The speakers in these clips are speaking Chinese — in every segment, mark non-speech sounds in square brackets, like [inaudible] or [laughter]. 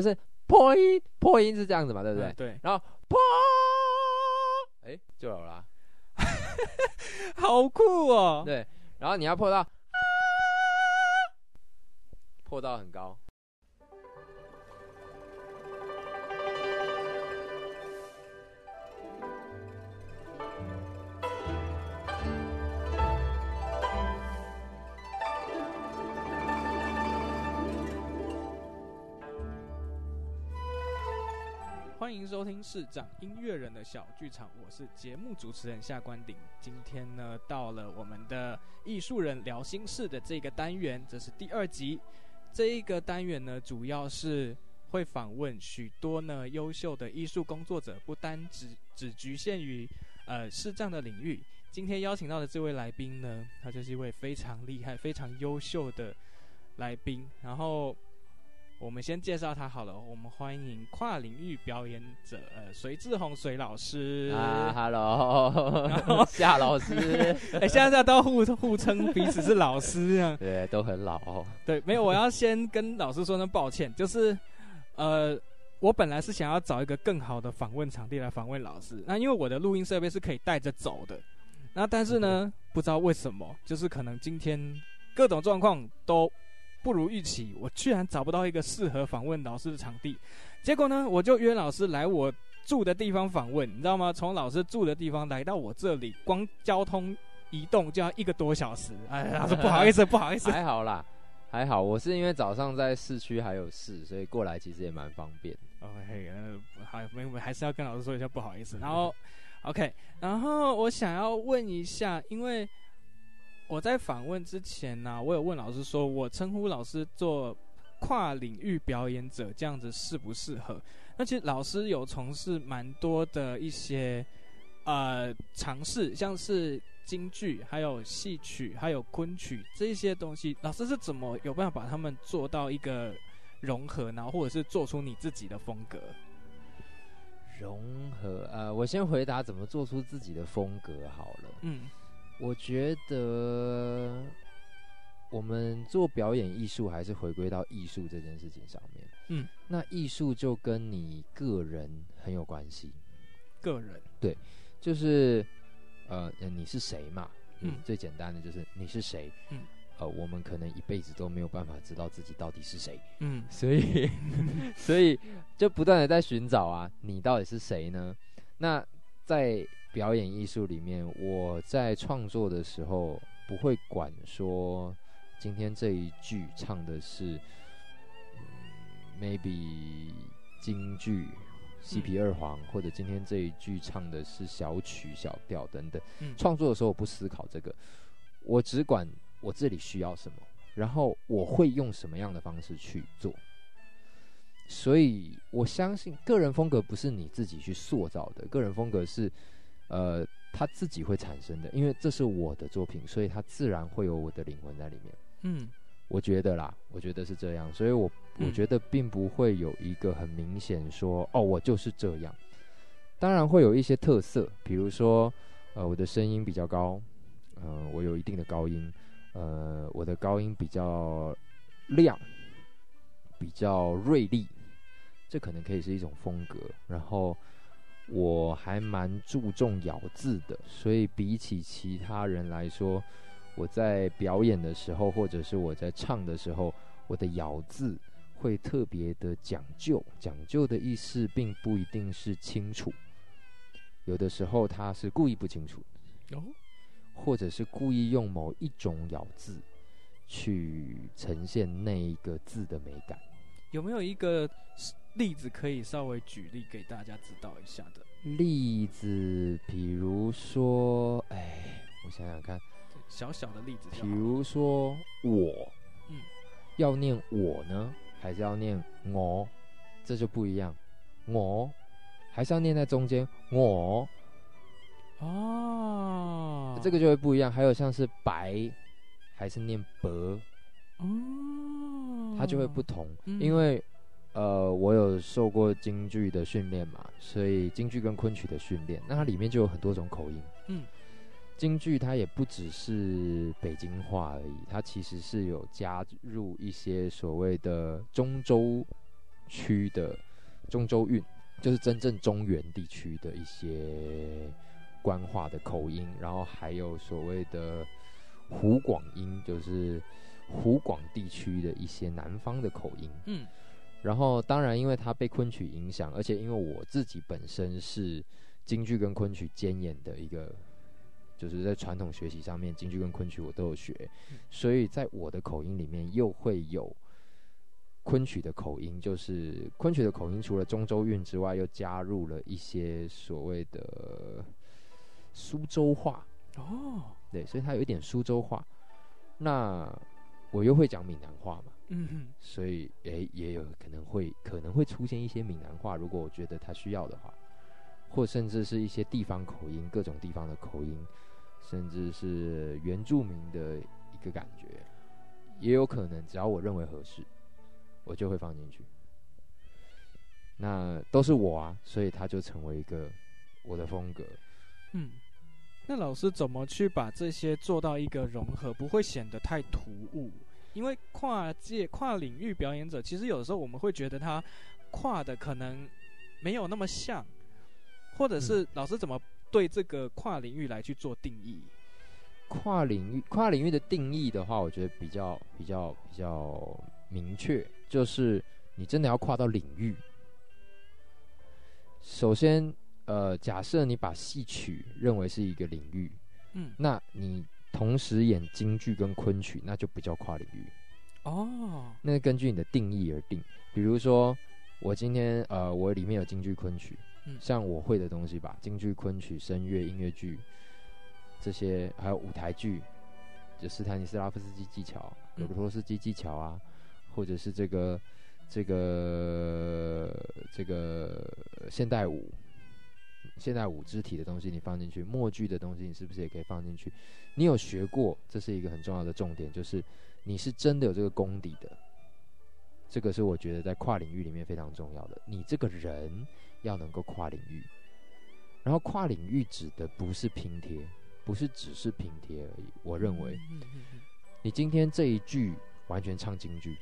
就是破音破音是这样子嘛，对不对？嗯、对。然后破，哎、欸，就有了，[laughs] 好酷哦。对，然后你要破到，破到很高。欢迎收听视障音乐人的小剧场，我是节目主持人夏关鼎。今天呢，到了我们的艺术人聊心事的这个单元，这是第二集。这一个单元呢，主要是会访问许多呢优秀的艺术工作者，不单只只局限于呃视障的领域。今天邀请到的这位来宾呢，他就是一位非常厉害、非常优秀的来宾，然后。我们先介绍他好了，我们欢迎跨领域表演者，呃，隋志宏隋老师。啊，Hello，[laughs] 夏老师，[laughs] 哎、欸，现在都互互称彼此是老师这样，[laughs] 对，都很老，对，没有，我要先跟老师说声抱歉，就是，呃，我本来是想要找一个更好的访问场地来访问老师，那因为我的录音设备是可以带着走的，那但是呢，嗯、不知道为什么，就是可能今天各种状况都。不如预期，我居然找不到一个适合访问老师的场地。结果呢，我就约老师来我住的地方访问，你知道吗？从老师住的地方来到我这里，光交通移动就要一个多小时。哎呀，他说不好意思，不好意思。还好啦，还好。我是因为早上在市区还有事，所以过来其实也蛮方便。OK，呃，还没没，还是要跟老师说一下不好意思。然后，OK，然后我想要问一下，因为。我在访问之前呢、啊，我有问老师说，我称呼老师做跨领域表演者，这样子适不适合？那其实老师有从事蛮多的一些呃尝试，像是京剧、还有戏曲、还有昆曲这些东西，老师是怎么有办法把他们做到一个融合，然后或者是做出你自己的风格？融合，呃，我先回答怎么做出自己的风格好了。嗯。我觉得我们做表演艺术还是回归到艺术这件事情上面。嗯，那艺术就跟你个人很有关系。个人对，就是呃，你是谁嘛？嗯，最简单的就是你是谁。嗯，呃，我们可能一辈子都没有办法知道自己到底是谁。嗯，[laughs] 所以 [laughs] 所以就不断的在寻找啊，你到底是谁呢？那在表演艺术里面，我在创作的时候不会管说今天这一句唱的是、嗯、maybe 京剧西皮二黄，或者今天这一句唱的是小曲小调等等。创作的时候我不思考这个，我只管我这里需要什么，然后我会用什么样的方式去做。所以我相信个人风格不是你自己去塑造的，个人风格是。呃，他自己会产生的，因为这是我的作品，所以它自然会有我的灵魂在里面。嗯，我觉得啦，我觉得是这样，所以我我觉得并不会有一个很明显说，嗯、哦，我就是这样。当然会有一些特色，比如说，呃，我的声音比较高，呃，我有一定的高音，呃，我的高音比较亮，比较锐利，这可能可以是一种风格。然后。我还蛮注重咬字的，所以比起其他人来说，我在表演的时候，或者是我在唱的时候，我的咬字会特别的讲究。讲究的意思并不一定是清楚，有的时候他是故意不清楚，或者是故意用某一种咬字去呈现那一个字的美感。有没有一个例子可以稍微举例给大家知道一下的？例子，比如说，哎，我想想看，小小的例子，比如说我，嗯，要念我呢，还是要念我？这就不一样，我还是要念在中间，我，哦，这个就会不一样。还有像是白，还是念白，哦。它就会不同，嗯、因为，呃，我有受过京剧的训练嘛，所以京剧跟昆曲的训练，那它里面就有很多种口音。嗯，京剧它也不只是北京话而已，它其实是有加入一些所谓的中州区的中州韵，就是真正中原地区的一些官话的口音，然后还有所谓的湖广音，就是湖广地区的一些南方的口音。嗯，然后当然，因为它被昆曲影响，而且因为我自己本身是京剧跟昆曲兼演的一个。就是在传统学习上面，京剧跟昆曲我都有学，所以在我的口音里面又会有昆曲的口音。就是昆曲的口音，除了中州韵之外，又加入了一些所谓的苏州话。哦，对，所以它有一点苏州话。那我又会讲闽南话嘛，嗯哼，所以诶也有可能会可能会出现一些闽南话，如果我觉得他需要的话，或甚至是一些地方口音，各种地方的口音。甚至是原住民的一个感觉，也有可能，只要我认为合适，我就会放进去。那都是我啊，所以他就成为一个我的风格。嗯，那老师怎么去把这些做到一个融合，不会显得太突兀？因为跨界、跨领域表演者，其实有的时候我们会觉得他跨的可能没有那么像，或者是老师怎么？对这个跨领域来去做定义，跨领域跨领域的定义的话，我觉得比较比较比较明确，就是你真的要跨到领域。首先，呃，假设你把戏曲认为是一个领域，嗯，那你同时演京剧跟昆曲，那就不叫跨领域。哦，那根据你的定义而定。比如说，我今天呃，我里面有京剧昆曲。像我会的东西吧，京剧、昆曲、声乐、音乐剧这些，还有舞台剧，就斯坦尼斯拉夫斯基技巧、格鲁托斯基技巧啊，或者是这个这个这个现代舞、现代舞肢体的东西，你放进去；默剧的东西，你是不是也可以放进去？你有学过，这是一个很重要的重点，就是你是真的有这个功底的。这个是我觉得在跨领域里面非常重要的，你这个人。要能够跨领域，然后跨领域指的不是拼贴，不是只是拼贴而已。我认为，你今天这一句完全唱京剧，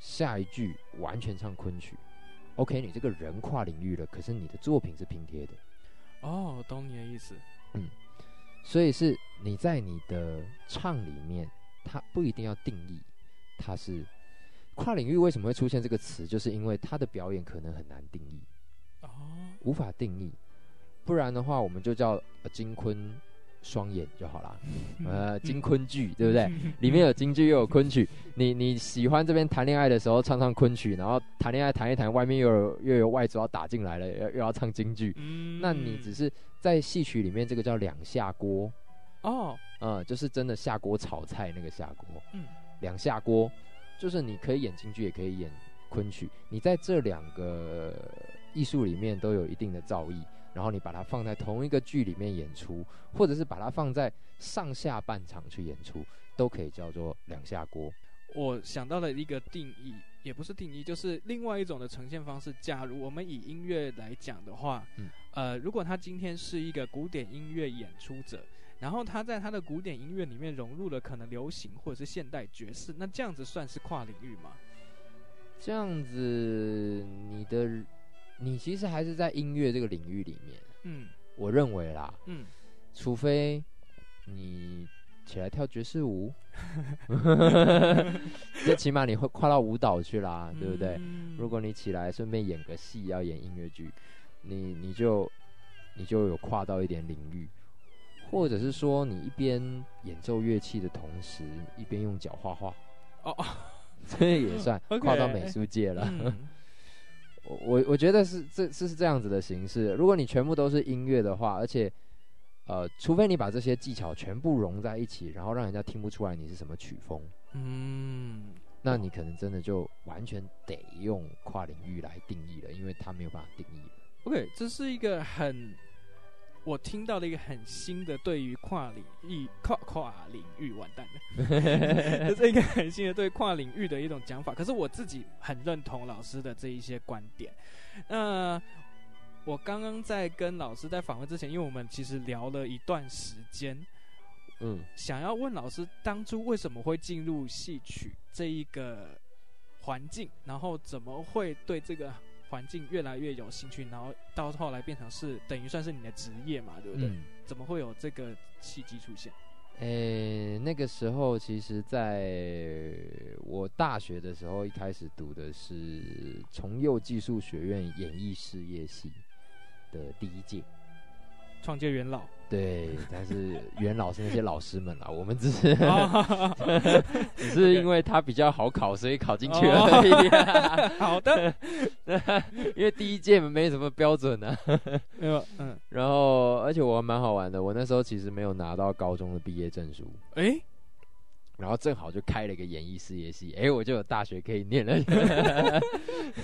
下一句完全唱昆曲，OK，你这个人跨领域了，可是你的作品是拼贴的。哦，懂你的意思。嗯，所以是你在你的唱里面，它不一定要定义它是跨领域。为什么会出现这个词？就是因为它的表演可能很难定义。哦无法定义，不然的话，我们就叫金昆双眼就好了。呃，京昆剧，对不对？里面有京剧又有昆曲。你你喜欢这边谈恋爱的时候唱唱昆曲，然后谈恋爱谈一谈，外面又有又有外族要打进来了，又又要唱京剧。那你只是在戏曲里面，这个叫两下锅哦，嗯，就是真的下锅炒菜那个下锅。嗯，两下锅就是你可以演京剧，也可以演昆曲。你在这两个。艺术里面都有一定的造诣，然后你把它放在同一个剧里面演出，或者是把它放在上下半场去演出，都可以叫做两下锅。我想到了一个定义，也不是定义，就是另外一种的呈现方式。假如我们以音乐来讲的话，嗯，呃，如果他今天是一个古典音乐演出者，然后他在他的古典音乐里面融入了可能流行或者是现代爵士，那这样子算是跨领域吗？这样子，你的。你其实还是在音乐这个领域里面，嗯，我认为啦，嗯，除非你起来跳爵士舞 [laughs] [laughs] 最起码你会跨到舞蹈去啦，对不对？嗯、如果你起来顺便演个戏，要演音乐剧，你你就你就有跨到一点领域，或者是说你一边演奏乐器的同时，一边用脚画画，哦，[laughs] 这也算跨到美术界了。我我觉得是这这是这样子的形式。如果你全部都是音乐的话，而且，呃，除非你把这些技巧全部融在一起，然后让人家听不出来你是什么曲风，嗯，那你可能真的就完全得用跨领域来定义了，因为它没有办法定义了。OK，这是一个很。我听到了一个很新的对于跨领域跨跨领域完蛋了，[laughs] 这是一个很新的对跨领域的一种讲法。可是我自己很认同老师的这一些观点。那我刚刚在跟老师在访问之前，因为我们其实聊了一段时间，嗯，想要问老师当初为什么会进入戏曲这一个环境，然后怎么会对这个环境越来越有兴趣，然后到后来变成是等于算是你的职业嘛，对不对？嗯、怎么会有这个契机出现？诶、欸，那个时候其实在我大学的时候，一开始读的是重佑技术学院演艺事业系的第一届。创建元老，对，但是袁老师那些老师们啊，我们只是 [laughs] 只是因为他比较好考，所以考进去了而已。[laughs] 好的，[laughs] 因为第一届没什么标准呢、啊。没有，嗯，然后而且我还蛮好玩的，我那时候其实没有拿到高中的毕业证书，哎、欸，然后正好就开了一个演艺事业系，哎、欸，我就有大学可以念了。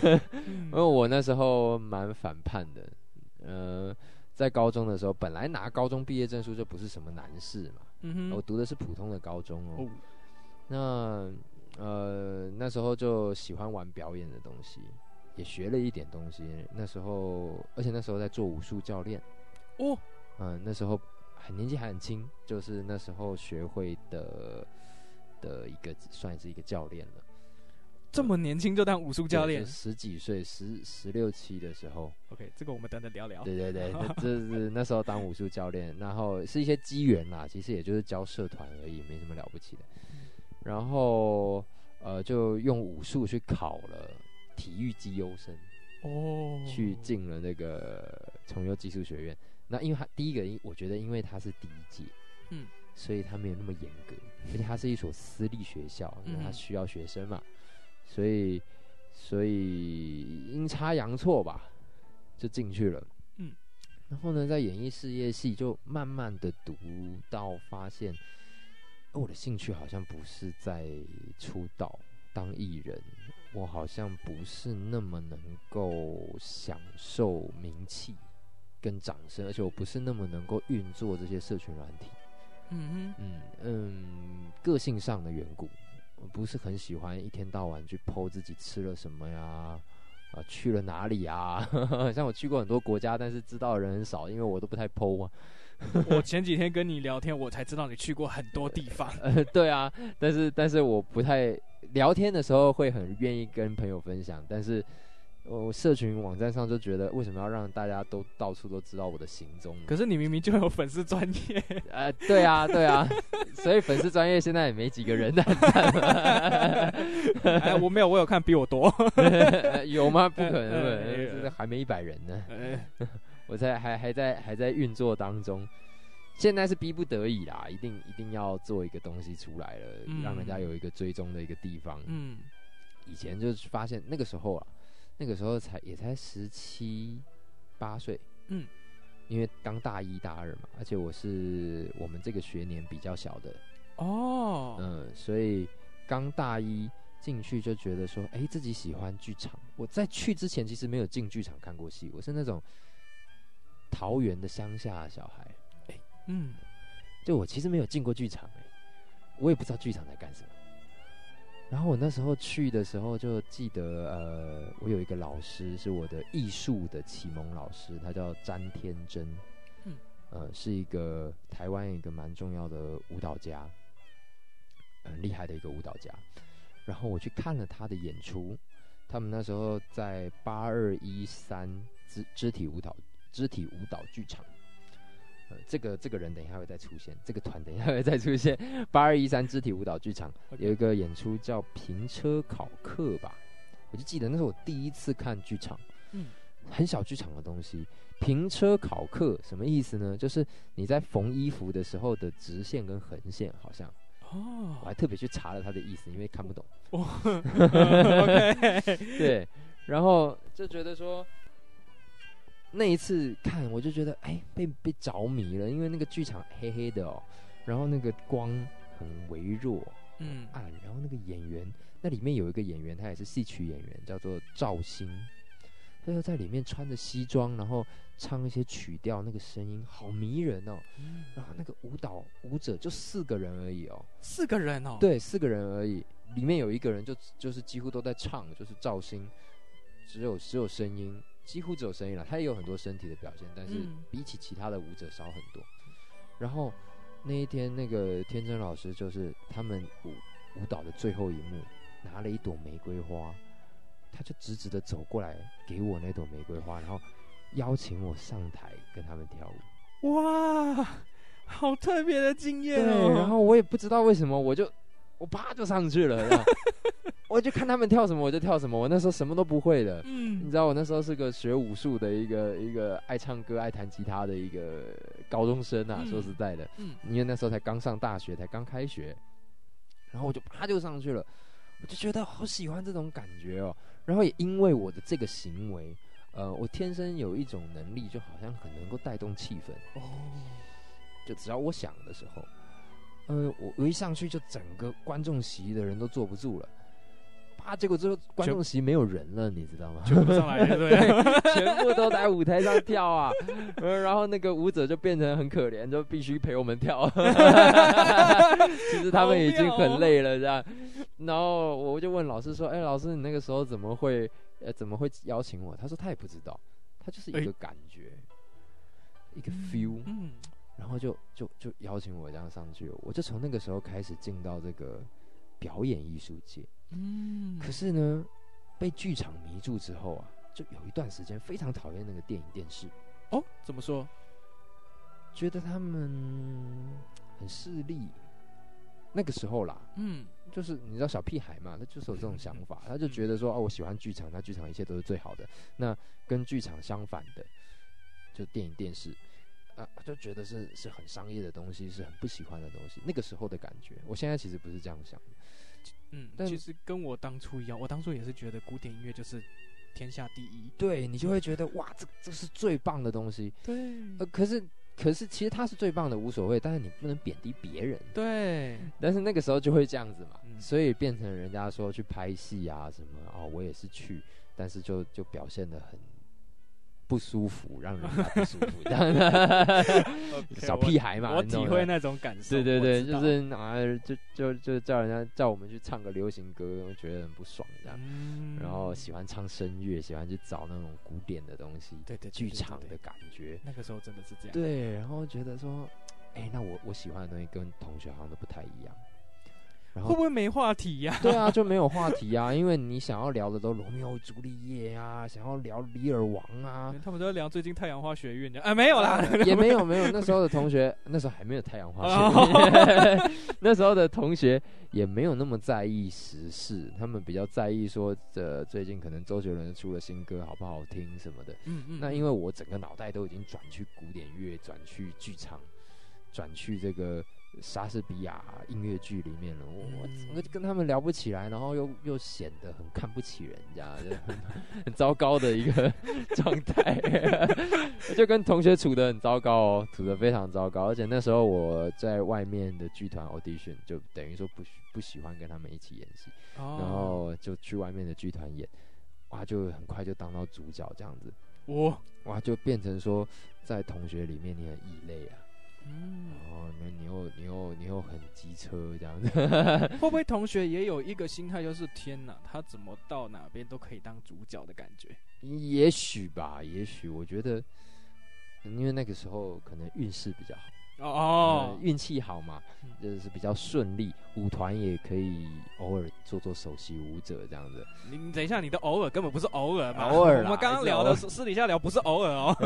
因为我那时候蛮反叛的，嗯、呃。在高中的时候，本来拿高中毕业证书就不是什么难事嘛。嗯哼，我读的是普通的高中哦。哦，那呃那时候就喜欢玩表演的东西，也学了一点东西。那时候，而且那时候在做武术教练。哦，嗯，那时候很年纪还很轻，就是那时候学会的的一个算是一个教练了。这么年轻就当武术教练，十几岁，十十六七的时候。OK，这个我们等等聊聊。对对对，[laughs] 这是那时候当武术教练，然后是一些机缘啦，其实也就是教社团而已，没什么了不起的。然后呃，就用武术去考了体育技优生，哦，去进了那个崇右技术学院。那因为他第一个，我觉得因为他是第一届，嗯，所以他没有那么严格，而且他是一所私立学校，他需要学生嘛。所以，所以阴差阳错吧，就进去了。嗯，然后呢，在演艺事业系就慢慢的读到发现，我的兴趣好像不是在出道当艺人，我好像不是那么能够享受名气跟掌声，而且我不是那么能够运作这些社群软体。嗯哼，嗯嗯，个性上的缘故。我不是很喜欢一天到晚去 po 自己吃了什么呀，啊，去了哪里啊？[laughs] 像我去过很多国家，但是知道的人很少，因为我都不太 po 啊。我 [laughs] 前几天跟你聊天，我才知道你去过很多地方。呃，[laughs] 对啊，但是但是我不太聊天的时候会很愿意跟朋友分享，但是。我社群网站上就觉得，为什么要让大家都到处都知道我的行踪？可是你明明就有粉丝专业。呃，对啊，对啊，[laughs] 所以粉丝专业现在也没几个人在。[laughs] 哎，我没有，我有看比我多。[laughs] 有吗？不可能，还没一百人呢。我在还还在还在运作当中，现在是逼不得已啦，一定一定要做一个东西出来了，嗯、让人家有一个追踪的一个地方。嗯，以前就发现那个时候啊。那个时候才也才十七八岁，嗯，因为刚大一大二嘛，而且我是我们这个学年比较小的，哦，嗯，所以刚大一进去就觉得说，哎，自己喜欢剧场。我在去之前其实没有进剧场看过戏，我是那种桃园的乡下的小孩，哎，嗯，就我其实没有进过剧场，哎，我也不知道剧场在干什么。然后我那时候去的时候，就记得，呃，我有一个老师是我的艺术的启蒙老师，他叫詹天真，嗯，呃，是一个台湾一个蛮重要的舞蹈家，很厉害的一个舞蹈家。然后我去看了他的演出，他们那时候在八二一三肢肢体舞蹈肢体舞蹈剧场。这个这个人等一下会再出现，这个团等一下会再出现。八二一三肢体舞蹈剧场有一个演出叫《平车考课》吧，我就记得那是我第一次看剧场，嗯，很小剧场的东西。平车考课什么意思呢？就是你在缝衣服的时候的直线跟横线，好像哦，我还特别去查了他的意思，因为看不懂。[laughs] 哦，OK，[laughs] 对，然后就觉得说。那一次看，我就觉得哎，被被着迷了，因为那个剧场黑黑的哦，然后那个光很微弱，嗯，暗，然后那个演员，那里面有一个演员，他也是戏曲演员，叫做赵鑫，他就在里面穿着西装，然后唱一些曲调，那个声音好迷人哦，嗯，然后那个舞蹈舞者就四个人而已哦，四个人哦，对，四个人而已，里面有一个人就就是几乎都在唱，就是赵鑫，只有只有声音。几乎只有声音了，他也有很多身体的表现，但是比起其他的舞者少很多。嗯、然后那一天，那个天真老师就是他们舞舞蹈的最后一幕，拿了一朵玫瑰花，他就直直的走过来给我那朵玫瑰花，然后邀请我上台跟他们跳舞。哇，好特别的经验哦！然后我也不知道为什么，我就我啪就上去了。[laughs] 我就看他们跳什么，我就跳什么。我那时候什么都不会的，嗯，你知道，我那时候是个学武术的一个一个爱唱歌、爱弹吉他的一个高中生啊。嗯、说实在的，嗯，因为那时候才刚上大学，才刚开学，然后我就啪就上去了，我就觉得好喜欢这种感觉哦。然后也因为我的这个行为，呃，我天生有一种能力，就好像很能够带动气氛哦。就只要我想的时候，呃，我我一上去，就整个观众席的人都坐不住了。啊！结果最后观众席没有人了，你知道吗？[laughs] 全部上来，对，[laughs] 全部都在舞台上跳啊。[laughs] 然后那个舞者就变成很可怜，就必须陪我们跳。其实他们已经很累了，这样。然后我就问老师说：“哎，老师，你那个时候怎么会呃怎么会邀请我？”他说：“他也不知道，他就是一个感觉，一个 feel。”嗯。然后就就就邀请我这样上去，我就从那个时候开始进到这个表演艺术界。嗯，可是呢，被剧场迷住之后啊，就有一段时间非常讨厌那个电影电视。哦，怎么说？觉得他们很势利。那个时候啦，嗯，就是你知道小屁孩嘛，他就是有这种想法，[laughs] 他就觉得说，哦，我喜欢剧场，那剧场一切都是最好的。那跟剧场相反的，就电影电视，啊，就觉得是是很商业的东西，是很不喜欢的东西。那个时候的感觉，我现在其实不是这样想的。嗯，但其实跟我当初一样，我当初也是觉得古典音乐就是天下第一。对，你就会觉得哇，这这是最棒的东西。对，呃，可是可是其实它是最棒的，无所谓。但是你不能贬低别人。对，[laughs] 但是那个时候就会这样子嘛，嗯、所以变成人家说去拍戏啊什么哦，我也是去，但是就就表现的很。不舒服，让人家不舒服，[laughs] 这样的小屁孩嘛，我体会那种感受。对对对，就是啊，就就就叫人家叫我们去唱个流行歌，我觉得很不爽这样。然后喜欢唱声乐，喜欢去找那种古典的东西，对对，剧场的感觉。那个时候真的是这样。对，然后觉得说，哎，那我我喜欢的东西跟同学好像都不太一样。然后会不会没话题呀？对啊，就没有话题啊，[laughs] 因为你想要聊的都罗密欧朱丽叶啊，想要聊李尔王啊，他们都在聊最近太阳花学运啊，没有啦，[laughs] 也没有没有，那时候的同学 [laughs] 那时候还没有太阳花学运，那时候的同学也没有那么在意时事，他们比较在意说这最近可能周杰伦出了新歌好不好听什么的。嗯嗯。那因为我整个脑袋都已经转去古典乐，转去剧场，转去这个。莎士比亚音乐剧里面了，我跟他们聊不起来，然后又又显得很看不起人家，就很很糟糕的一个状态，[laughs] 就跟同学处的很糟糕哦，处的非常糟糕。而且那时候我在外面的剧团 audition，就等于说不不喜欢跟他们一起演戏，然后就去外面的剧团演，哇，就很快就当到主角这样子，哇哇就变成说在同学里面你很异类啊。嗯，哦，那你又你又你又很机车这样子，[laughs] 会不会同学也有一个心态，就是天哪，他怎么到哪边都可以当主角的感觉？也许吧，也许我觉得，因为那个时候可能运势比较好哦，运气好嘛，就是比较顺利，舞团也可以偶尔做做首席舞者这样子。你等一下，你的偶尔根本不是偶尔嘛，偶尔，我们刚刚聊的私底下聊不是偶尔哦，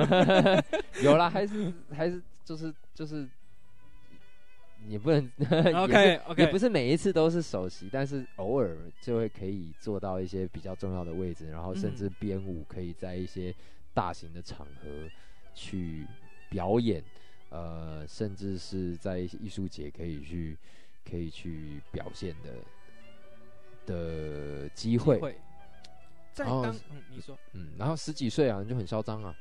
[laughs] 有啦，[laughs] 还是还是。就是就是，也不能 [laughs] OK OK，也不是每一次都是首席，但是偶尔就会可以做到一些比较重要的位置，然后甚至编舞可以在一些大型的场合去表演，呃，甚至是在艺术节可以去可以去表现的的机会。在当嗯，你说。嗯，然后十几岁啊，你就很嚣张啊。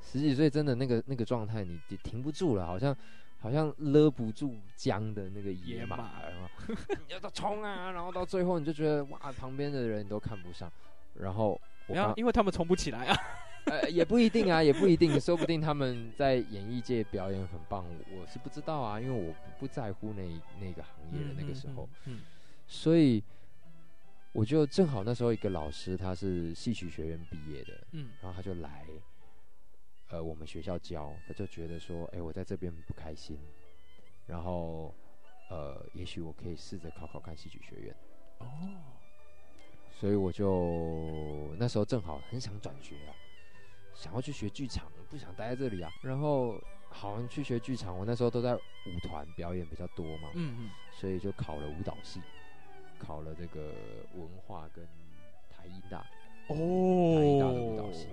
十几岁真的那个那个状态，你你停不住了，好像好像勒不住缰的那个野马，然后 [laughs] 你要到冲啊，然后到最后你就觉得哇，旁边的人你都看不上，然后我刚因为他们冲不起来啊，呃也不一定啊，也不一定，说不定他们在演艺界表演很棒，我是不知道啊，因为我不在乎那那个行业的那个时候，嗯，嗯，嗯，所以我就正好那时候一个老师他是戏曲学院毕业的，嗯，然后他就来。呃，我们学校教，他就觉得说，哎，我在这边不开心，然后，呃，也许我可以试着考考看戏曲学院。哦，所以我就那时候正好很想转学啊，想要去学剧场，不想待在这里啊。然后好像去学剧场，我那时候都在舞团表演比较多嘛，嗯嗯，所以就考了舞蹈系，考了这个文化跟台艺大哦，台艺大的舞蹈系。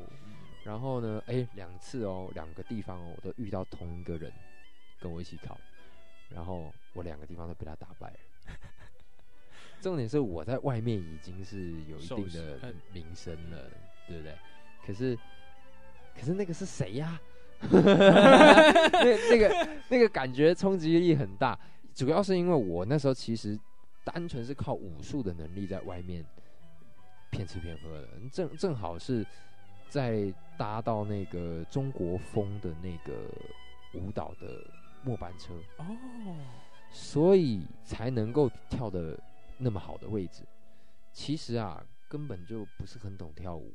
然后呢，哎，两次哦，两个地方哦，我都遇到同一个人跟我一起考，然后我两个地方都被他打败了。[laughs] 重点是我在外面已经是有一定的名声了，对不对？可是，可是那个是谁呀？[laughs] 那那个那个感觉冲击力很大，主要是因为我那时候其实单纯是靠武术的能力在外面骗吃骗喝的，正正好是。在搭到那个中国风的那个舞蹈的末班车哦，所以才能够跳的那么好的位置。其实啊，根本就不是很懂跳舞，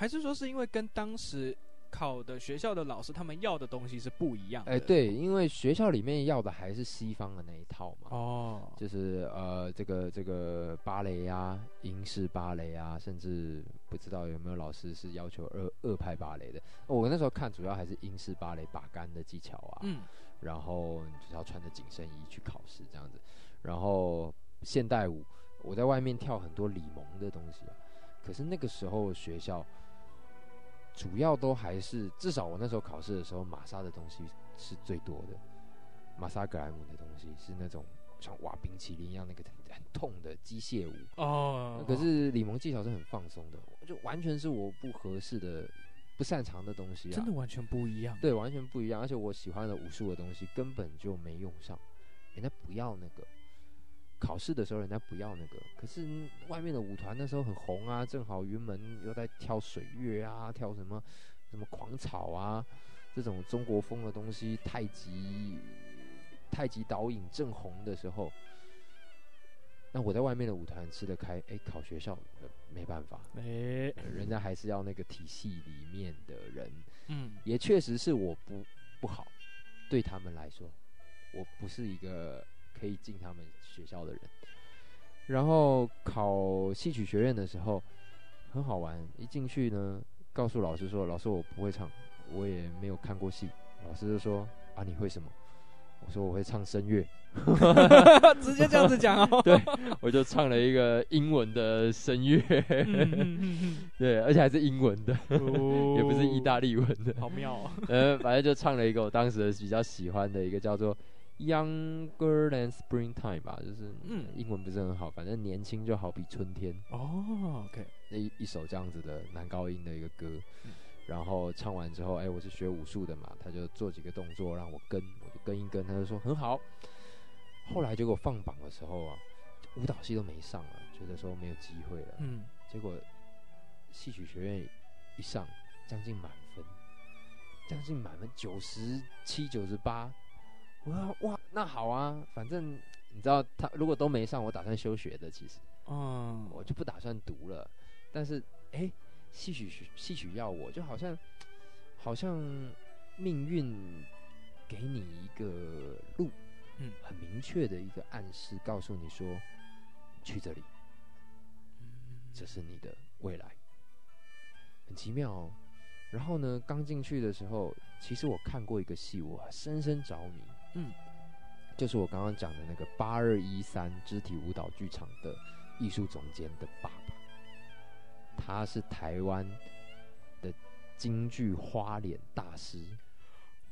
还是说是因为跟当时。考的学校的老师，他们要的东西是不一样的。哎，对，因为学校里面要的还是西方的那一套嘛。哦，就是呃，这个这个芭蕾啊，英式芭蕾啊，甚至不知道有没有老师是要求二二派芭蕾的。我那时候看，主要还是英式芭蕾把杆的技巧啊。嗯。然后就是要穿着紧身衣去考试这样子。然后现代舞，我在外面跳很多李蒙的东西啊。可是那个时候学校。主要都还是，至少我那时候考试的时候，玛莎的东西是最多的。玛莎格莱姆的东西是那种像挖冰淇淋一样那个很痛的机械舞哦。可是李蒙技巧是很放松的，就完全是我不合适的、不擅长的东西啊。真的完全不一样。对，完全不一样。而且我喜欢的武术的东西根本就没用上，人家不要那个。考试的时候，人家不要那个，可是外面的舞团那时候很红啊，正好云门又在跳水月啊，跳什么什么狂草啊，这种中国风的东西，太极太极导引正红的时候，那我在外面的舞团吃得开，哎，考学校没办法，哎，人家还是要那个体系里面的人，嗯，也确实是我不不好，对他们来说，我不是一个。可以进他们学校的人，然后考戏曲学院的时候很好玩。一进去呢，告诉老师说：“老师，我不会唱，我也没有看过戏。”老师就说：“啊，你会什么？”我说：“我会唱声乐。[laughs] ”直接这样子讲哦。[laughs] 对，我就唱了一个英文的声乐，对，而且还是英文的，哦、也不是意大利文的，好妙啊、哦！[laughs] 呃，反正就唱了一个我当时比较喜欢的一个叫做。Younger than springtime 吧，就是嗯，英文不是很好，反正年轻就好比春天哦。OK，那一一首这样子的男高音的一个歌，嗯、然后唱完之后，哎、欸，我是学武术的嘛，他就做几个动作让我跟，我就跟一跟，他就说很好。后来结果放榜的时候啊，舞蹈系都没上了，觉得说没有机会了。嗯，结果戏曲学院一上，将近满分，将近满分九十七、九十八。我说哇，那好啊，反正你知道他如果都没上，我打算休学的。其实，嗯，我就不打算读了。但是，哎、欸，戏曲戏曲要我，就好像好像命运给你一个路，嗯，很明确的一个暗示，告诉你说去这里，这是你的未来，很奇妙哦。然后呢，刚进去的时候，其实我看过一个戏，我深深着迷。嗯，就是我刚刚讲的那个八二一三肢体舞蹈剧场的艺术总监的爸爸，他是台湾的京剧花脸大师，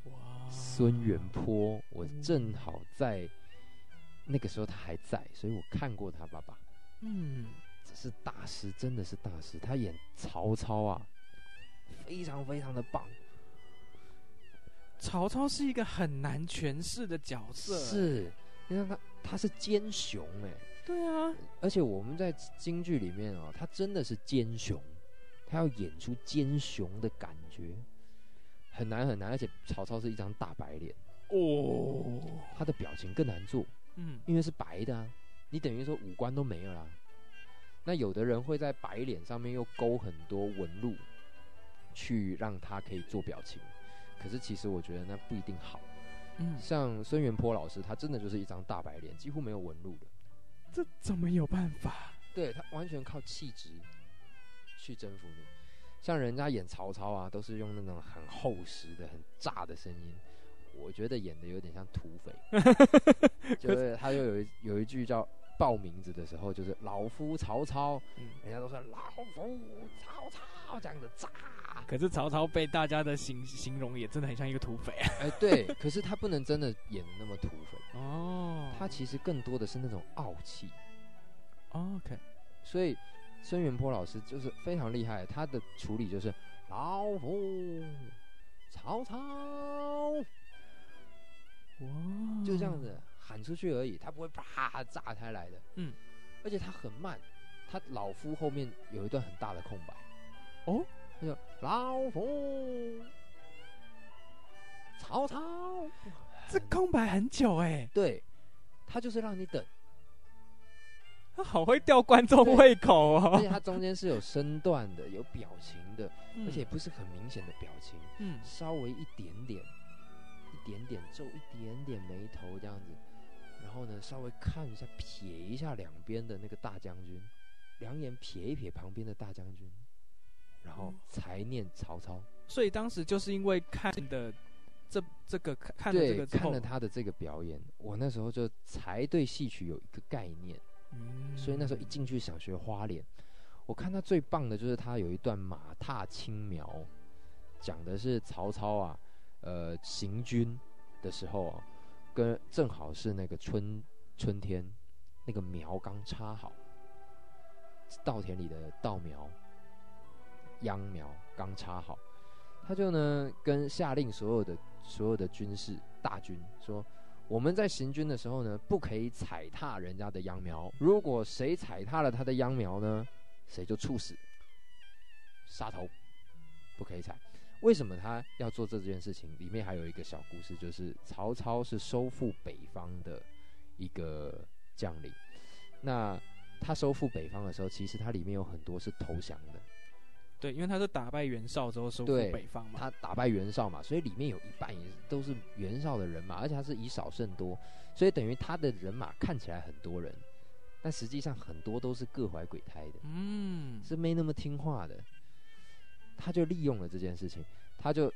哇，孙元坡。我正好在那个时候他还在，所以我看过他爸爸。嗯，这是大师，真的是大师。他演曹操啊，非常非常的棒。曹操是一个很难诠释的角色，是，你看他他是奸雄哎，对啊，而且我们在京剧里面哦，他真的是奸雄，他要演出奸雄的感觉，很难很难，而且曹操是一张大白脸。哦，他的表情更难做，嗯，因为是白的啊，你等于说五官都没有啦，那有的人会在白脸上面又勾很多纹路，去让他可以做表情。可是其实我觉得那不一定好，嗯，像孙元坡老师，他真的就是一张大白脸，几乎没有纹路的，这怎么有办法？对，他完全靠气质去征服你。像人家演曹操啊，都是用那种很厚实的、很炸的声音。我觉得演的有点像土匪，[laughs] 就是他又有一有一句叫报名字的时候，就是老夫曹操，嗯、人家都说老夫曹操这样的炸。可是曹操被大家的形形容也真的很像一个土匪。哎、欸，对，可是他不能真的演的那么土匪哦，他其实更多的是那种傲气。OK，所以孙元坡老师就是非常厉害，他的处理就是老夫曹操。哇，就这样子喊出去而已，他不会啪炸开来的。嗯，而且他很慢，他老夫后面有一段很大的空白。哦，他就老夫曹操，这空白很久哎。对，他就是让你等。[laughs] 他好会吊观众胃口哦，而且他中间是有身段的，有表情的，嗯、而且不是很明显的表情，嗯，稍微一点点。一点点皱一点点眉头这样子，然后呢，稍微看一下，瞥一下两边的那个大将军，两眼瞥一瞥旁边的大将军，然后才念曹操。所以当时就是因为看的这这个看了这个看了他的这个表演，我那时候就才对戏曲有一个概念。嗯，所以那时候一进去想学花脸，我看他最棒的就是他有一段马踏青苗，讲的是曹操啊。呃，行军的时候啊，跟正好是那个春春天，那个苗刚插好，稻田里的稻苗、秧苗刚插好，他就呢跟下令所有的所有的军士大军说：我们在行军的时候呢，不可以踩踏人家的秧苗，如果谁踩踏了他的秧苗呢，谁就处死，杀头，不可以踩。为什么他要做这件事情？里面还有一个小故事，就是曹操是收复北方的一个将领。那他收复北方的时候，其实他里面有很多是投降的。对，因为他是打败袁绍之后收复北方嘛。他打败袁绍嘛，所以里面有一半也都是袁绍的人马，而且他是以少胜多，所以等于他的人马看起来很多人，但实际上很多都是各怀鬼胎的，嗯，是没那么听话的。他就利用了这件事情，他就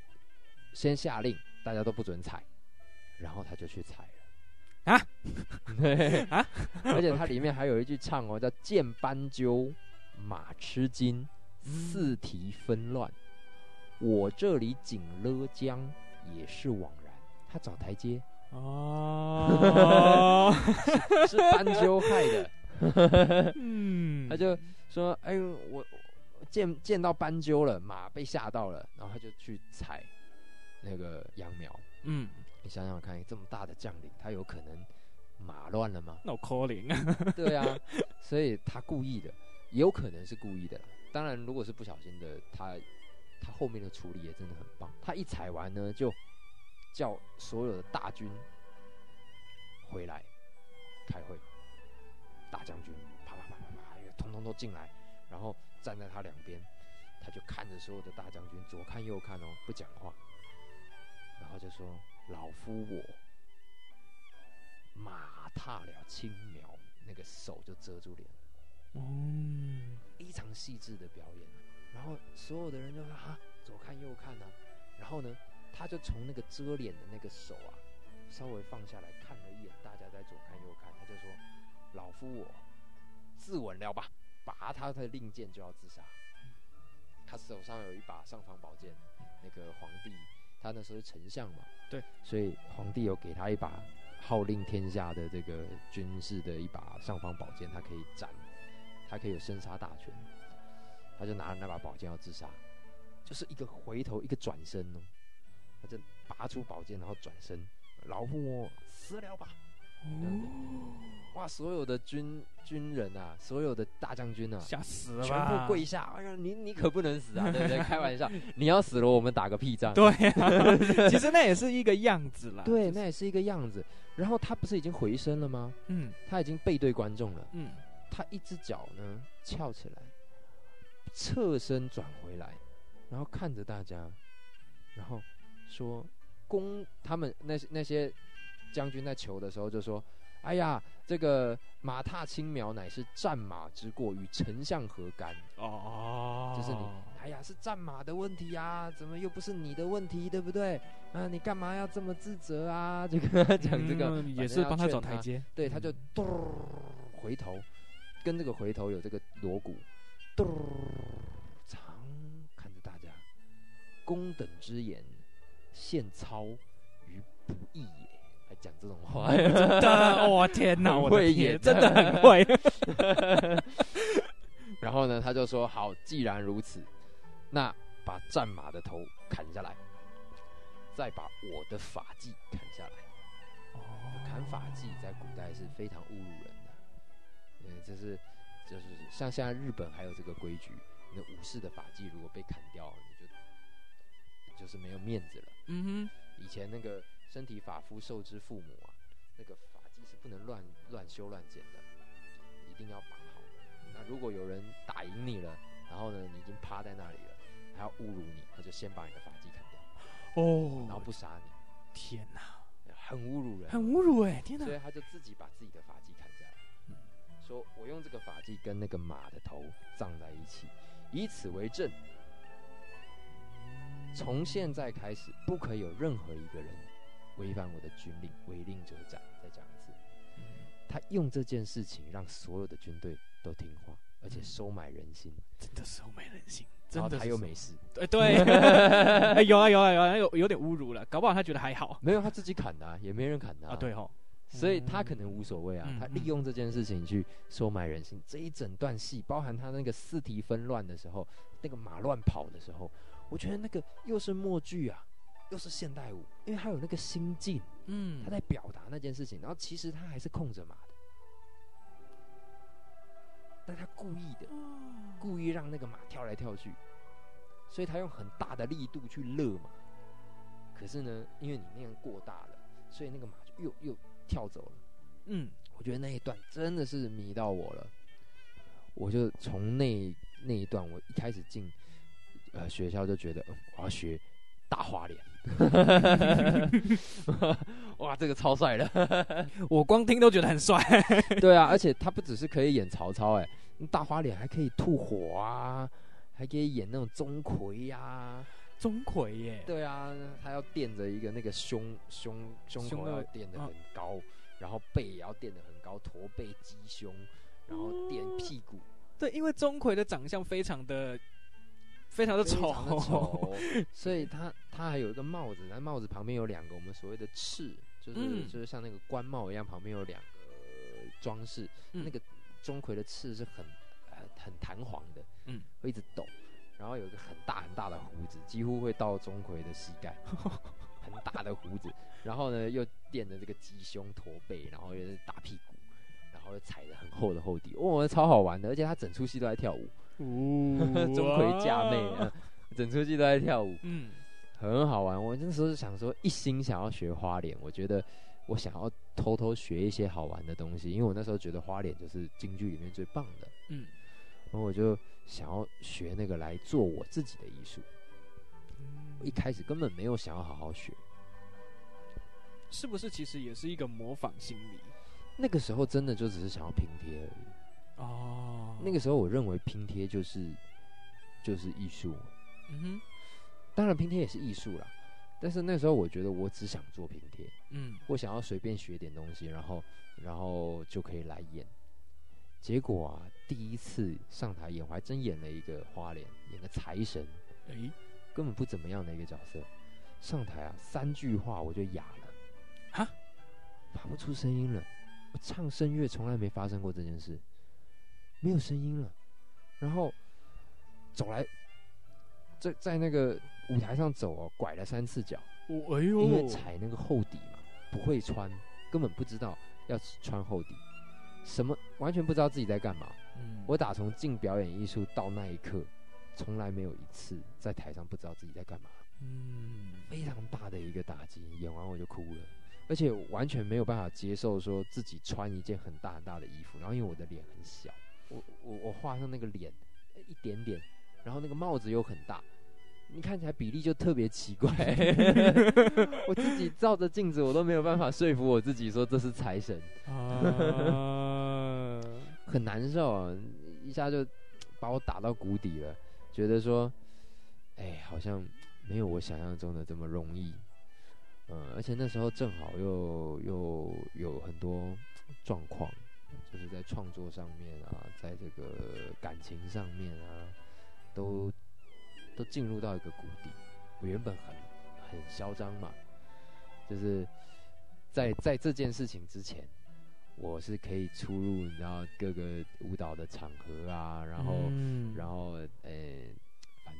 先下令，大家都不准踩，然后他就去踩了，啊，[laughs] 对 [laughs] 啊，而且它 [laughs] 里面还有一句唱哦，叫“见斑鸠，马吃惊，四蹄纷乱，我这里紧勒缰，也是枉然。”他找台阶哦，[laughs] 是斑鸠害的，[laughs] 嗯，他就说：“哎呦，我。”见见到斑鸠了，马被吓到了，然后他就去踩那个秧苗。嗯，你想想看，这么大的将领，他有可能马乱了吗？No calling。对啊，所以他故意的，有可能是故意的。当然，如果是不小心的，他他后面的处理也真的很棒。他一踩完呢，就叫所有的大军回来开会，大将军啪啪啪啪啪，通通都进来，然后。站在他两边，他就看着所有的大将军，左看右看哦，不讲话，然后就说：“老夫我马踏了青苗，那个手就遮住脸了。”嗯，非常细致的表演。然后所有的人就说：“啊，左看右看呢。”然后呢，他就从那个遮脸的那个手啊，稍微放下来看了一眼，大家在左看右看，他就说：“老夫我自刎了吧。”拔他的令箭就要自杀，他手上有一把尚方宝剑，那个皇帝他那时候是丞相嘛，对，所以皇帝有给他一把号令天下的这个军事的一把尚方宝剑，他可以斩，他可以有生杀大权，他就拿着那把宝剑要自杀，就是一个回头一个转身哦，他就拔出宝剑然后转身，老夫我死了吧。哦，哇！所有的军军人啊，所有的大将军啊，吓死了，全部跪下！哎呀，你你可不能死啊！对不对？[laughs] 开玩笑，你要死了，我们打个屁仗！对啊，[laughs] 其实那也是一个样子啦。[laughs] 对，那也是一个样子。然后他不是已经回身了吗？嗯，他已经背对观众了。嗯，他一只脚呢翘起来，侧身转回来，然后看着大家，然后说：“攻他们那些那些。”将军在求的时候就说：“哎呀，这个马踏青苗乃是战马之过，与丞相何干？哦，就是你，哎呀，是战马的问题啊，怎么又不是你的问题，对不对？啊，你干嘛要这么自责啊？就跟他讲这个，嗯、也是帮他找台阶。对，他就嘟回头，跟这个回头有这个锣鼓，嘟长看着大家，公等之言，献操于不义也。讲这种话，真的，我天哪，会也真的 [laughs] 很会。[laughs] 然后呢，他就说：“好，既然如此，那把战马的头砍下来，再把我的发髻砍下来。哦，砍发髻在古代是非常侮辱人这是就是像现在日本还有这个规矩，你的武士的发髻如果被砍掉，你就就是没有面子了。嗯哼，以前那个。身体发肤受之父母啊，那个发髻是不能乱乱修乱剪的，一定要绑好。那如果有人打赢你了，然后呢，你已经趴在那里了，还要侮辱你，他就先把你的发髻砍掉，哦，然后不杀你。天哪，很侮辱人，很侮辱哎，天哪！所以他就自己把自己的发髻砍下来，嗯，说我用这个发髻跟那个马的头葬在一起，以此为证，从现在开始不可以有任何一个人。违反我的军令，违令者斩。再讲一次，嗯，他用这件事情让所有的军队都听话，而且收买人心，真的收买人心。然后他又没事，对对，欸，[laughs] 有啊有啊有啊，有有点侮辱了，搞不好他觉得还好。没有，他自己砍的，啊，也没人砍他啊。对吼，所以他可能无所谓啊，嗯，他利用这件事情去收买人心。嗯，这一整段戏，包含他那个四蹄纷乱的时候，那个马乱跑的时候，我觉得那个又是默剧啊。又是现代舞，因为他有那个心境，嗯，他在表达那件事情，然后其实他还是控着马的，但他故意的，故意让那个马跳来跳去，所以他用很大的力度去勒马，可是呢，因为你那样过大了，所以那个马就又又跳走了，嗯，我觉得那一段真的是迷到我了，我就从那那一段，我一开始进呃学校就觉得，嗯，我要学大花脸。[laughs] 哇，这个超帅的！[laughs] 我光听都觉得很帅。[laughs] 对啊，而且他不只是可以演曹操，哎，大花脸还可以吐火啊，还可以演那种钟馗呀。钟馗耶？对啊，他要垫着一个那个胸胸胸口要垫的很高，然后背也要垫的很高，驼背鸡胸，然后垫屁股。对，因为钟馗的长相非常的。非常的丑，[laughs] 所以他他还有一个帽子，那帽子旁边有两个我们所谓的翅，就是、嗯、就是像那个官帽一样，旁边有两个装饰。嗯、那个钟馗的翅是很很很弹簧的，嗯，会一直抖。然后有一个很大很大的胡子，几乎会到钟馗的膝盖，很大的胡子。然后呢，又垫着这个鸡胸驼背，然后又是大屁股，然后又踩着很厚的厚底，哦，超好玩的。而且他整出戏都在跳舞。钟馗嫁妹啊，整出戏都在跳舞，嗯，很好玩。我那时候想说，一心想要学花脸，我觉得我想要偷偷学一些好玩的东西，因为我那时候觉得花脸就是京剧里面最棒的，嗯，然后我就想要学那个来做我自己的艺术。我一开始根本没有想要好好学，是不是？其实也是一个模仿心理。那个时候真的就只是想要拼贴而已。哦，那个时候我认为拼贴就是就是艺术，嗯哼，当然拼贴也是艺术啦，但是那时候我觉得我只想做拼贴，嗯，我想要随便学点东西，然后然后就可以来演。结果啊，第一次上台演，我还真演了一个花脸，演个财神，哎，根本不怎么样的一个角色。上台啊，三句话我就哑了，哈，发不出声音了。我唱声乐从来没发生过这件事。没有声音了，然后走来，在在那个舞台上走哦，拐了三次脚。哦，哎呦，因为踩那个厚底嘛，不会穿，根本不知道要穿厚底，什么完全不知道自己在干嘛。嗯，我打从进表演艺术到那一刻，从来没有一次在台上不知道自己在干嘛。嗯，非常大的一个打击，演完我就哭了，而且完全没有办法接受说自己穿一件很大很大的衣服，然后因为我的脸很小。我我我画上那个脸，一点点，然后那个帽子又很大，你看起来比例就特别奇怪。[laughs] 我自己照着镜子，我都没有办法说服我自己说这是财神啊，很难受啊，一下就把我打到谷底了，觉得说，哎，好像没有我想象中的这么容易。嗯，而且那时候正好又又有很多状况，就是在创作上面啊，在这个感情上面啊，都都进入到一个谷底。我原本很很嚣张嘛，就是在在这件事情之前，我是可以出入你知道各个舞蹈的场合啊，然后、嗯、然后呃。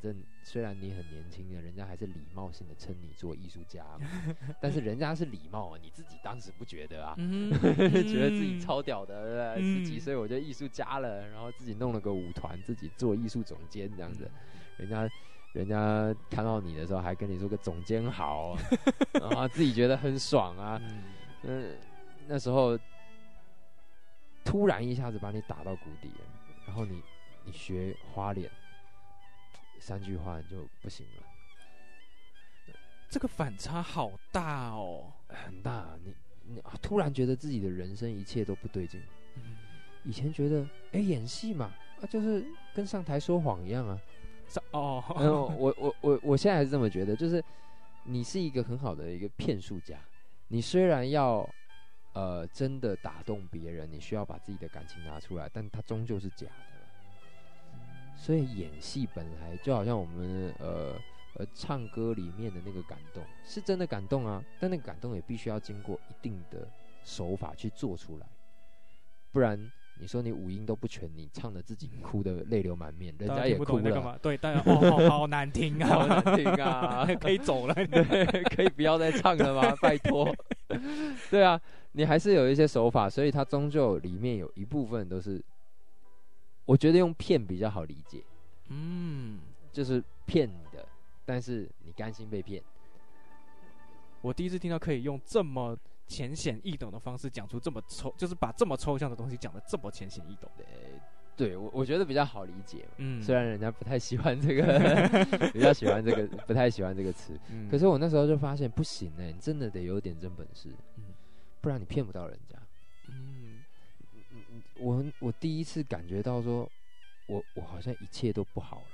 正虽然你很年轻的，人家还是礼貌性的称你做艺术家，[laughs] 但是人家是礼貌，你自己当时不觉得啊？[laughs] 觉得自己超屌的，对不对？十几岁我就艺术家了，然后自己弄了个舞团，自己做艺术总监这样子，人家人家看到你的时候还跟你说个总监好，[laughs] 然后自己觉得很爽啊。嗯，那时候突然一下子把你打到谷底了，然后你你学花脸。三句话就不行了，这个反差好大哦，很大。你你突然觉得自己的人生一切都不对劲。嗯、以前觉得，哎、欸，演戏嘛，啊，就是跟上台说谎一样啊。[laughs] 哦，我我我我现在还是这么觉得，就是你是一个很好的一个骗术家。你虽然要呃真的打动别人，你需要把自己的感情拿出来，但它终究是假的。所以演戏本来就好像我们呃呃唱歌里面的那个感动是真的感动啊，但那个感动也必须要经过一定的手法去做出来，不然你说你五音都不全，你唱的自己哭的泪流满面，人家也哭了。对，大家哦，好难听啊，[laughs] 好难听啊，可以走了，[laughs] 对，可以不要再唱了吗？拜托。[laughs] 对啊，你还是有一些手法，所以它终究里面有一部分都是。我觉得用骗比较好理解，嗯，就是骗你的，但是你甘心被骗。我第一次听到可以用这么浅显易懂的方式讲出这么抽，就是把这么抽象的东西讲的这么浅显易懂。对，对我我觉得比较好理解。嗯，虽然人家不太喜欢这个，[laughs] 比较喜欢这个，不太喜欢这个词。嗯，可是我那时候就发现不行哎，你真的得有点真本事，嗯，不然你骗不到人家。嗯我我第一次感觉到说，我我好像一切都不好了。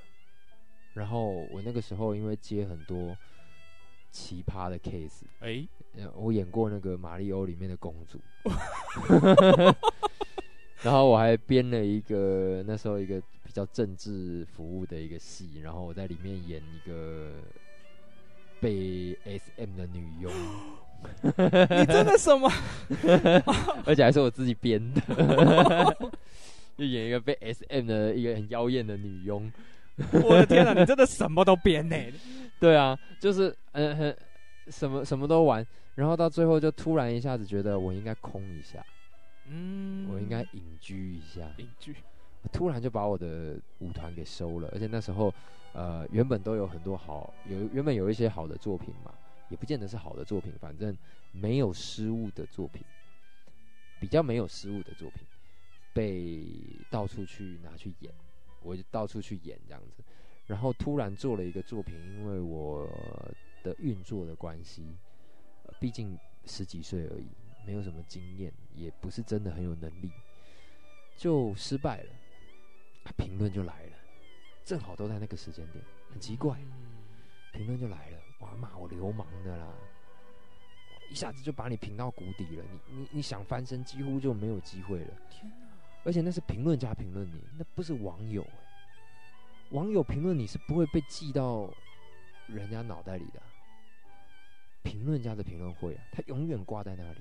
然后我那个时候因为接很多奇葩的 case，哎、欸，我演过那个《玛利欧》里面的公主，[laughs] 然后我还编了一个那时候一个比较政治服务的一个戏，然后我在里面演一个被 SM 的女佣。你真的什么？[laughs] 而且还是我自己编的，[laughs] 就演一个被 SM 的一个很妖艳的女佣。[laughs] 我的天哪，你真的什么都编呢？[laughs] 对啊，就是嗯很什么什么都玩，然后到最后就突然一下子觉得我应该空一下，嗯，我应该隐居一下，隐居。突然就把我的舞团给收了，而且那时候呃原本都有很多好有原本有一些好的作品嘛。也不见得是好的作品，反正没有失误的作品，比较没有失误的作品，被到处去拿去演，我就到处去演这样子，然后突然做了一个作品，因为我的运作的关系，呃，毕竟十几岁而已，没有什么经验，也不是真的很有能力，就失败了，评论就来了，正好都在那个时间点，很奇怪，评论就来了。哇，骂我流氓的啦！一下子就把你评到谷底了，你你你想翻身几乎就没有机会了。天哪！而且那是评论家评论你，那不是网友欸。网友评论你是不会被记到人家脑袋里的。评论家的评论会啊，他永远挂在那里。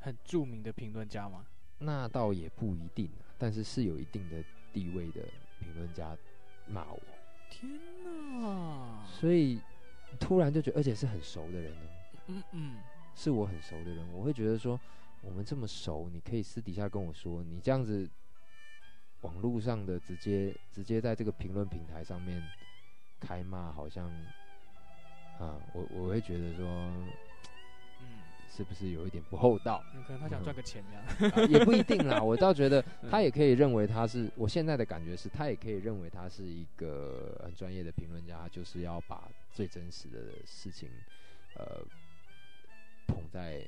很著名的评论家吗？那倒也不一定啊，但是是有一定的地位的评论家骂我。天哪！所以突然就觉得，而且是很熟的人哦。嗯嗯，是我很熟的人，我会觉得说，我们这么熟，你可以私底下跟我说，你这样子网络上的直接直接在这个评论平台上面开骂，好像啊，我我会觉得说，嗯，是不是有一点不厚道？嗯，可能他想赚个钱呀、也不一定啦。[laughs] 我倒觉得他也可以认为他是，我现在的感觉是他也可以认为他是一个很专业的评论家，就是要把最真实的事情，呃，捧在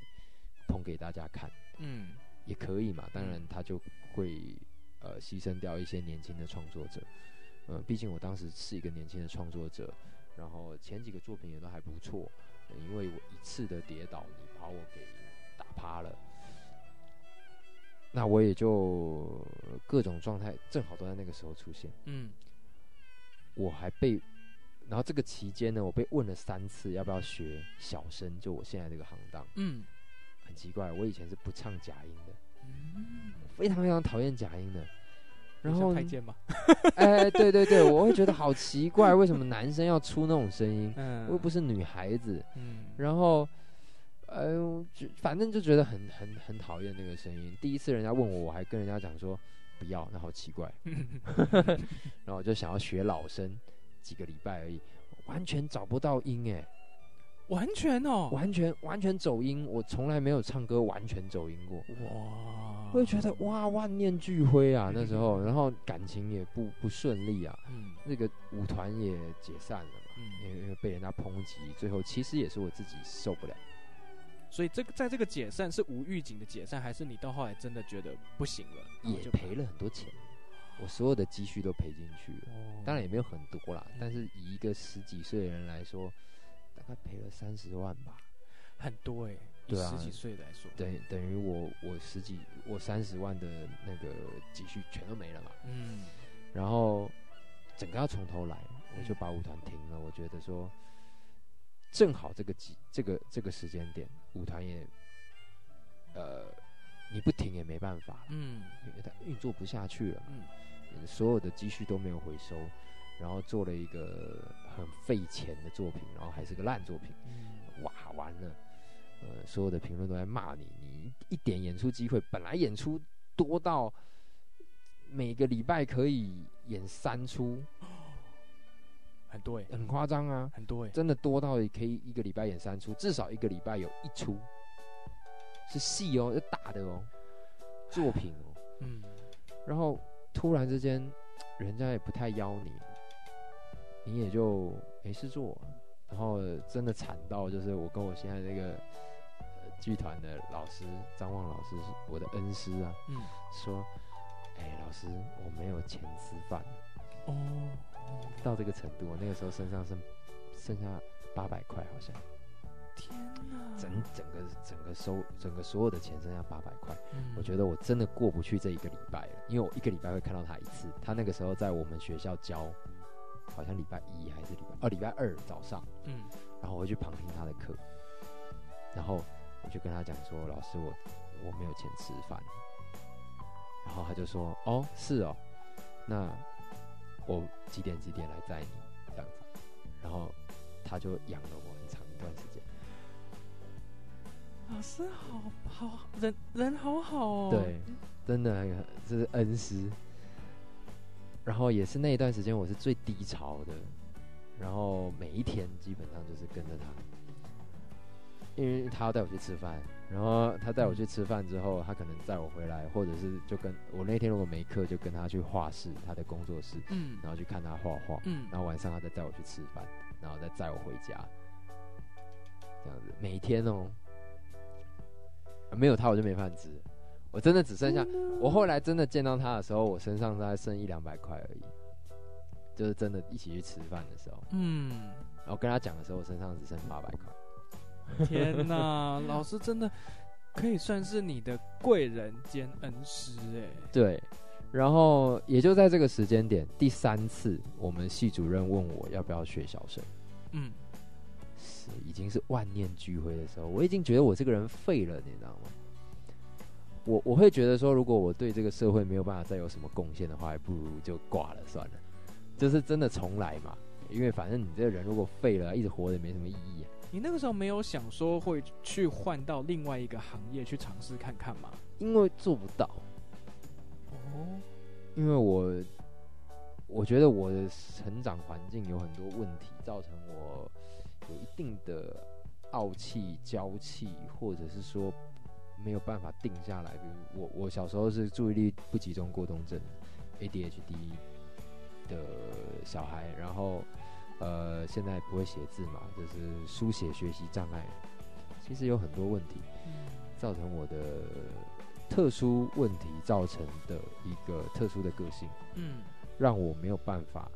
捧给大家看。嗯，也可以嘛。当然，他就会呃牺牲掉一些年轻的创作者。嗯、呃，毕竟我当时是一个年轻的创作者，然后前几个作品也都还不错。因为我一次的跌倒，你把我给打趴了，那我也就各种状态正好都在那个时候出现。嗯，我还被，然后这个期间呢，我被问了三次要不要学小生，就我现在这个行当。嗯，很奇怪，我以前是不唱假音的，嗯，非常非常讨厌假音的。然后，[laughs] 哎，对对对，我会觉得好奇怪，为什么男生要出那种声音？嗯，我又不是女孩子。嗯，然后，哎呦，就反正就觉得很很很讨厌那个声音。第一次人家问我，我还跟人家讲说不要，那好奇怪。[laughs] 然后我就想要学老生，几个礼拜而已，完全找不到音哎。完全哦，完全完全走音，我从来没有唱歌完全走音过。哇，我就觉得哇，万念俱灰啊，那时候，然后感情也不不顺利啊，嗯，那个舞团也解散了嘛，嗯，因为被人家抨击，最后其实也是我自己受不了。所以这个在这个解散是无预警的解散，还是你到后来真的觉得不行了，也赔了很多钱，我所有的积蓄都赔进去了，当然也没有很多啦，但是以一个十几岁的人来说。他赔了三十万吧，很多哎、欸，对啊，十几岁来说，等等于我我十几我三十万的那个积蓄全都没了嘛，嗯，然后整个要从头来，我就把舞团停了。我觉得说，正好这个几这个这个时间点，舞团也，呃，你不停也没办法，嗯，因为它运作不下去了，嗯，所有的积蓄都没有回收。然后做了一个很费钱的作品，然后还是个烂作品，哇，完了，呃，所有的评论都在骂你，你一点演出机会，本来演出多到每个礼拜可以演三出，[gasps] 很多哎，很夸张啊，很多哎，真的多到可以一个礼拜演三出，至少一个礼拜有一出。是戏哦，是大的哦，作品哦，嗯，然后突然之间，人家也不太邀你。你也就没事做，然后真的惨到就是我跟我现在这个剧团的老师张望老师是我的恩师啊，嗯，说，哎，老师我没有钱吃饭，哦，到这个程度，我那个时候身上剩剩下八百块好像，天哪，整整个整个收整个所有的钱剩下八百块，嗯，我觉得我真的过不去这一个礼拜了，因为我一个礼拜会看到他一次，他那个时候在我们学校教。好像礼拜一还是礼拜哦，礼拜二早上，嗯，然后我会去旁听他的课，然后我就跟他讲说：“老师，我我没有钱吃饭。”然后他就说：“哦，是哦，那我几点几点来载你这样子？”然后他就养了我很长一段时间。老师好好人人好好哦，对，真的这是恩师。然后也是那一段时间，我是最低潮的。然后每一天基本上就是跟着他，因为他要带我去吃饭。然后他带我去吃饭之后，他可能载我回来，或者是就跟我那天如果没课，就跟他去画室，他的工作室，嗯，然后去看他画画，嗯，然后晚上他再带我去吃饭，然后再载我回家，这样子每天哦，没有他我就没饭吃。我真的只剩下，我后来真的见到他的时候，我身上大概剩一两百块而已，就是真的一起去吃饭的时候，嗯，然后跟他讲的时候，我身上只剩八百块。天哪，[laughs] 老师真的可以算是你的贵人兼恩师哎。对，然后也就在这个时间点，第三次我们系主任问我要不要学小生，嗯，是已经是万念俱灰的时候，我已经觉得我这个人废了，你知道吗？我我会觉得说，如果我对这个社会没有办法再有什么贡献的话，还不如就挂了算了，就是真的重来嘛。因为反正你这个人如果废了，一直活着没什么意义啊。你那个时候没有想说会去换到另外一个行业去尝试看看吗？因为做不到。哦，因为我我觉得我的成长环境有很多问题，造成我有一定的傲气、娇气，或者是说没有办法定下来。比如我，我小时候是注意力不集中过动症 （ADHD） 的小孩，然后呃，现在不会写字嘛，就是书写学习障碍，其实有很多问题，造成我的特殊问题造成的一个特殊的个性，嗯，让我没有办法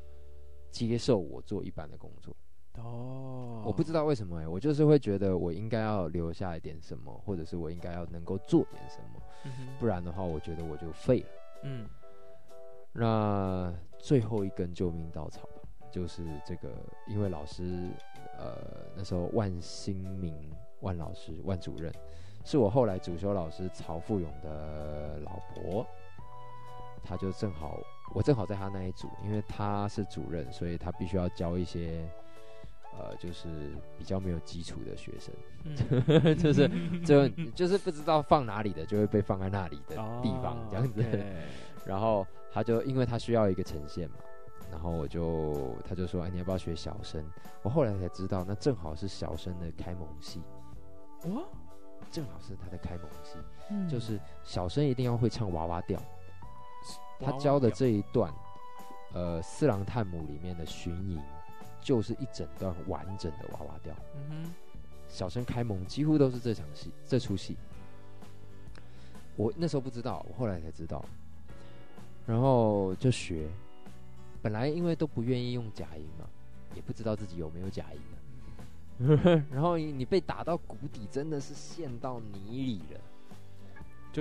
接受我做一般的工作。哦，我不知道为什么哎、欸，我就是会觉得我应该要留下一点什么，或者是我应该要能够做点什么，嗯、不然的话，我觉得我就废了。嗯，那最后一根救命稻草吧，就是这个，因为老师，呃，那时候万新明万老师万主任，是我后来主修老师曹富勇的老婆，他就正好，我正好在他那一组，因为他是主任，所以他必须要教一些。呃，就是比较没有基础的学生，嗯、[laughs] 就是 [laughs] 就就是不知道放哪里的，就会被放在那里的地方这样子。然后他就因为他需要一个呈现嘛，然后我就他就说，哎，你要不要学小生？我后来才知道，那正好是小生的开蒙戏。哇，正好是他的开蒙戏，嗯、就是小生一定要会唱娃娃调。他教的这一段，呃，《四郎探母》里面的巡营。就是一整段完整的娃娃调，嗯哼，小生开蒙几乎都是这场戏，这出戏。我那时候不知道，我后来才知道，然后就学。本来因为都不愿意用假音嘛，也不知道自己有没有假音啊。[laughs] 然后你被打到谷底，真的是陷到泥里了。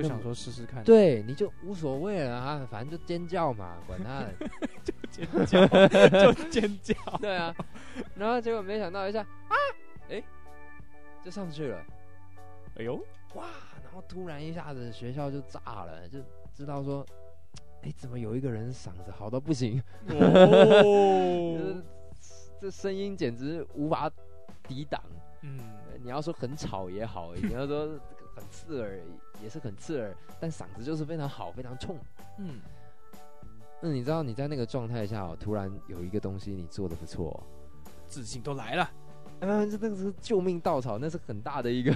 就想说试试看，对，你就无所谓了啊，反正就尖叫嘛，管他。[laughs] 的，就尖叫，就尖叫，对啊，然后结果没想到一下啊，哎，就上去了，哎呦，哇，然后突然一下子学校就炸了，就知道说，哎，怎么有一个人嗓子好到不行，哦，[laughs] 这声音简直无法抵挡，嗯，你要说很吵也好，你要说。很刺耳，也是很刺耳，但嗓子就是非常好，非常冲。嗯，那你知道你在那个状态下，哦突然有一个东西你做的不错，自信都来了。嗯，这那个是救命稻草，那是很大的一个，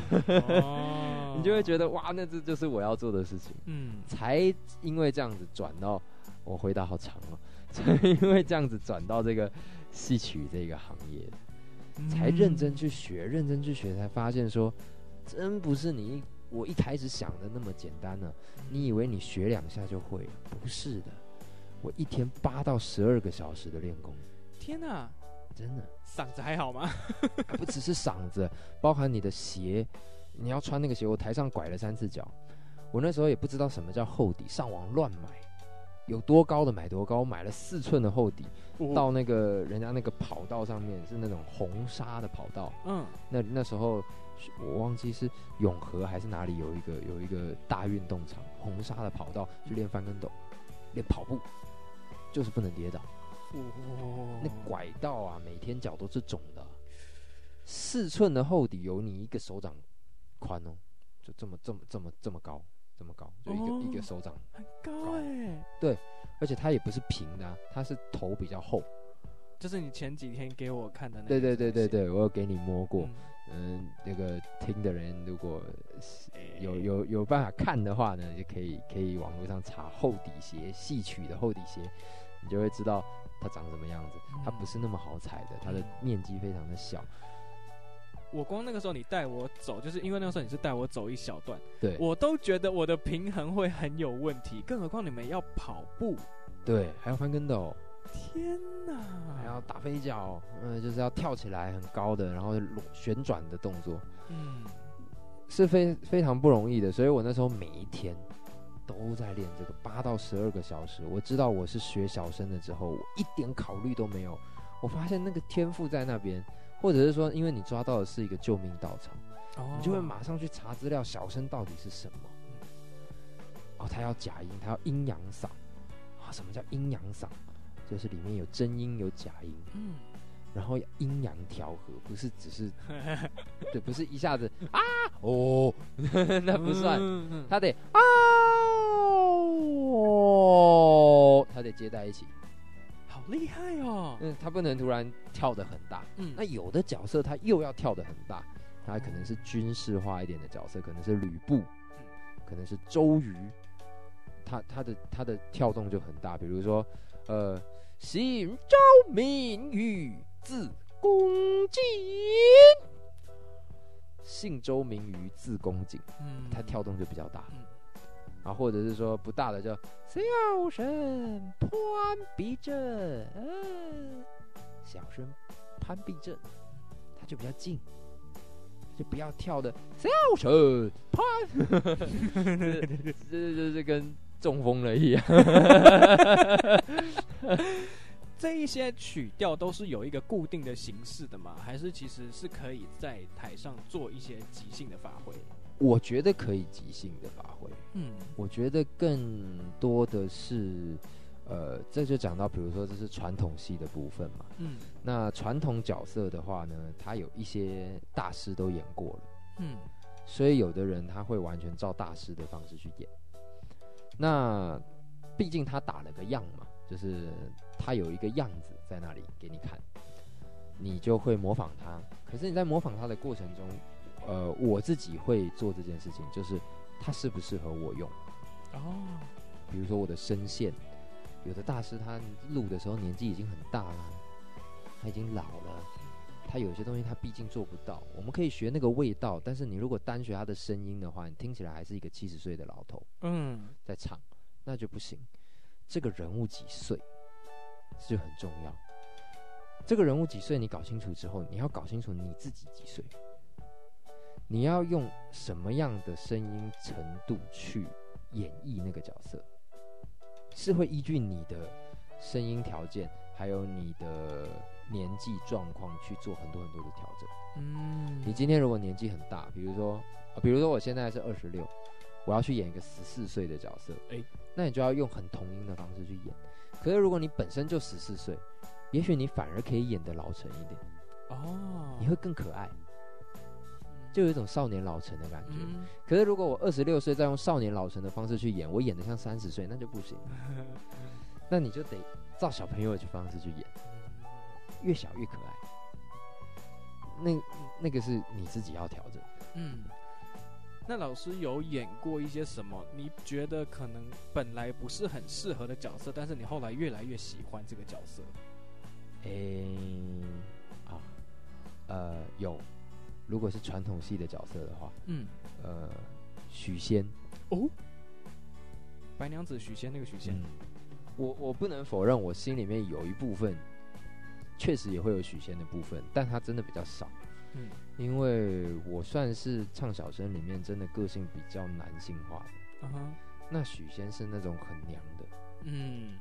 哦、[laughs] 你就会觉得哇，那这就是我要做的事情。嗯，才因为这样子转到，我回答好长哦，[laughs] 才因为这样子转到这个戏曲这个行业，嗯、才认真去学，认真去学，才发现说。真不是你我一开始想的那么简单呢、啊。你以为你学两下就会了？不是的，我一天八到十二个小时的练功。天哪，真的，嗓子还好吗？不只是嗓子，包含你的鞋，你要穿那个鞋。我台上拐了三次脚，我那时候也不知道什么叫厚底，上网乱买，有多高的买多高，我买了四寸的厚底，哦、到那个人家那个跑道上面是那种红沙的跑道。嗯，那那时候。我忘记是永和还是哪里有一个有一个大运动场，红沙的跑道去练翻跟斗，练跑步，就是不能跌倒。哦，那拐道啊，每天脚都是肿的。四寸的厚底有你一个手掌宽哦，就这么这么这么这么高，这么高，就一个、哦、一个手掌很高哎。对，而且它也不是平的、啊，它是头比较厚。就是你前几天给我看的那个。对对对对对，我有给你摸过。嗯嗯，那个听的人如果有有有办法看的话呢，就可以可以网络上查厚底鞋，戏曲的厚底鞋，你就会知道它长什么样子。它不是那么好踩的，它的面积非常的小。我光那个时候你带我走，就是因为那个时候你是带我走一小段，对，我都觉得我的平衡会很有问题，更何况你们要跑步，对，还要翻跟斗。天哪！还要打飞脚，嗯，就是要跳起来很高的，然后旋转的动作，嗯，是非非常不容易的。所以我那时候每一天都在练这个八到十二个小时。我知道我是学小生的之后，我一点考虑都没有。我发现那个天赋在那边，或者是说，因为你抓到的是一个救命稻草，哦，你就会马上去查资料，小生到底是什么？哦，他要假音，他要阴阳嗓啊？什么叫阴阳嗓？就是里面有真音有假音，嗯，然后阴阳调和，不是只是，[laughs] 对，不是一下子啊哦，[laughs] 那不算，他得啊哦，他得接在一起，好厉害哦，嗯，他不能突然跳的很大，嗯，那有的角色他又要跳的很大，他可能是军事化一点的角色，可能是吕布，可能是周瑜，他他的他的跳动就很大。比如说，呃，姓周名羽，字公瑾，姓周名羽，字公瑾，嗯，他跳动就比较大。然后或者是说不大的叫小生潘必正，嗯，小生潘必正，他就比较近，就不要跳的小生潘，这这这这跟中风了一样。[laughs] 这一些曲调都是有一个固定的形式的吗？还是其实是可以在台上做一些即兴的发挥？我觉得可以即兴的发挥，嗯，我觉得更多的是，呃，这就讲到，比如说这是传统戏的部分嘛，嗯，那传统角色的话呢，他有一些大师都演过了，嗯，所以有的人他会完全照大师的方式去演，那毕竟他打了个样嘛，就是他有一个样子在那里给你看，你就会模仿他，可是你在模仿他的过程中。呃，我自己会做这件事情，就是他适不适合我用哦。比如说我的声线，有的大师他录的时候年纪已经很大了，他已经老了，他有些东西他毕竟做不到。我们可以学那个味道，但是你如果单学他的声音的话，你听起来还是一个七十岁的老头，嗯，在唱，那就不行。这个人物几岁，这就很重要。这个人物几岁，你搞清楚之后，你要搞清楚你自己几岁。你要用什么样的声音程度去演绎那个角色，是会依据你的声音条件，还有你的年纪状况去做很多很多的调整。嗯，你今天如果年纪很大，比如说，比如说我现在是二十六，我要去演一个十四岁的角色，诶，那你就要用很童音的方式去演。可是如果你本身就十四岁，也许你反而可以演得老成一点，哦，你会更可爱。就有一种少年老成的感觉，嗯、可是如果我二十六岁再用少年老成的方式去演，我演得像三十岁，那就不行。[laughs] 那你就得照小朋友的方式去演，越小越可爱。那那个是你自己要调整。嗯，那老师有演过一些什么？你觉得可能本来不是很适合的角色，但是你后来越来越喜欢这个角色？诶、欸，啊，呃，有。如果是传统戏的角色的话，嗯，呃，许仙，哦，白娘子许仙那个许仙，嗯、我我不能否认，我心里面有一部分确实也会有许仙的部分，但他真的比较少，嗯，因为我算是唱小生里面真的个性比较男性化的，嗯哼，那许仙是那种很娘的，嗯，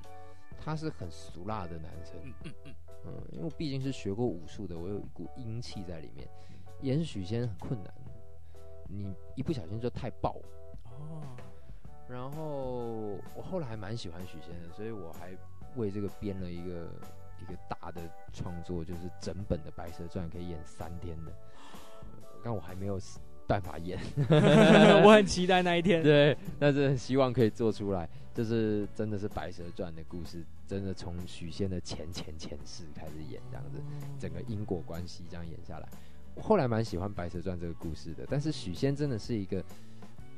他是很俗辣的男生，嗯嗯嗯，嗯，因为毕竟是学过武术的，我有一股阴气在里面。演许仙很困难，你一不小心就太爆。哦。然后我后来还蛮喜欢许仙的，所以我还为这个编了一个一个大的创作，就是整本的《白蛇传》可以演三天的。但我还没有办法演，[laughs] 我很期待那一天。对，但是很希望可以做出来，就是真的是《白蛇传》的故事，真的从许仙的前前前世开始演，这样子，整个因果关系这样演下来。我后来蛮喜欢《白蛇传》这个故事的，但是许仙真的是一个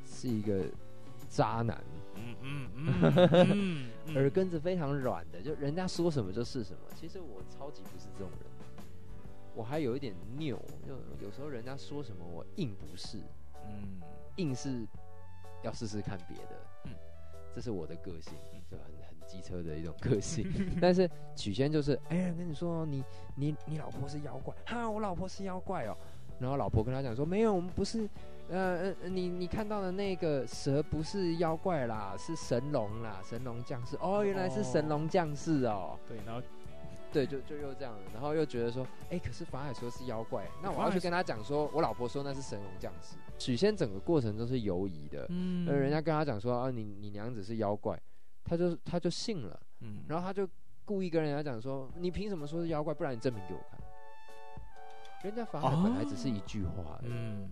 是一个渣男，嗯嗯 [laughs] 嗯，耳根子非常软的，就人家说什么就是什么。其实我超级不是这种人，我还有一点拗，就有时候人家说什么我硬不是，嗯，硬是要试试看别的，嗯，这是我的个性，就很很。机车的一种个性，[laughs] 但是曲仙就是，哎呀，跟你说，你你你老婆是妖怪，哈，我老婆是妖怪哦。然后老婆跟他讲说，没有，我们不是，呃，你你看到的那个蛇不是妖怪啦，是神龙啦，神龙降世。哦，原来是神龙降世哦。对，然后对，就就又这样，然后又觉得说，哎，可是法海说是妖怪，那我要去跟他讲说，我老婆说那是神龙降世。许仙整个过程都是犹疑的，嗯，而人家跟他讲说，啊，你你娘子是妖怪。他就他就信了，嗯，然后他就故意跟人家讲说：“你凭什么说是妖怪？不然你证明给我看。”人家法海本来只是一句话，嗯，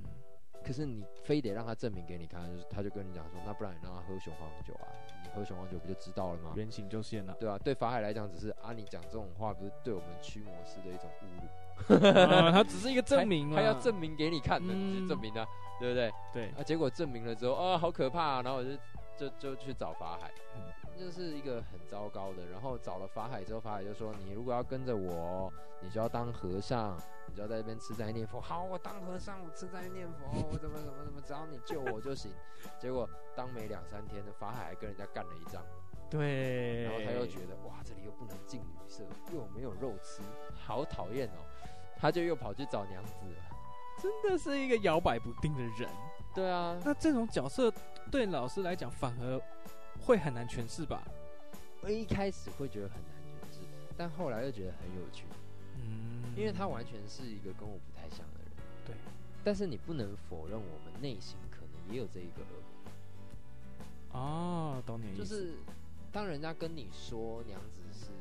可是你非得让他证明给你看，就是他就跟你讲说，那不然你让他喝雄黄酒啊？你喝雄黄酒不就知道了吗？原形就现了，对啊，对法海来讲，只是啊，你讲这种话，不是对我们驱魔师的一种侮辱？啊、他 [laughs] 只是一个证明，他要证明给你看的，嗯、证明的、啊，对不对？对啊，结果证明了之后，啊，好可怕、啊，然后我就就就去找法海。嗯就是一个很糟糕的，然后找了法海之后，法海就说：“你如果要跟着我，你就要当和尚，你就要在这边吃斋念佛。好，我当和尚，我吃斋念佛，我怎么怎么怎么，只要你救我就行。结果当没两三天的法海还跟人家干了一仗，对，然后他又觉得哇，这里又不能进女色，又没有肉吃，好讨厌哦，他就又跑去找娘子了。真的是一个摇摆不定的人。对啊，那这种角色对老师来讲反而。会很难诠释吧？我一开始会觉得很难诠释，但后来又觉得很有趣。嗯，因为他完全是一个跟我不太像的人。对，但是你不能否认，我们内心可能也有这一个恶魔。哦，懂你意思。就是当人家跟你说娘子是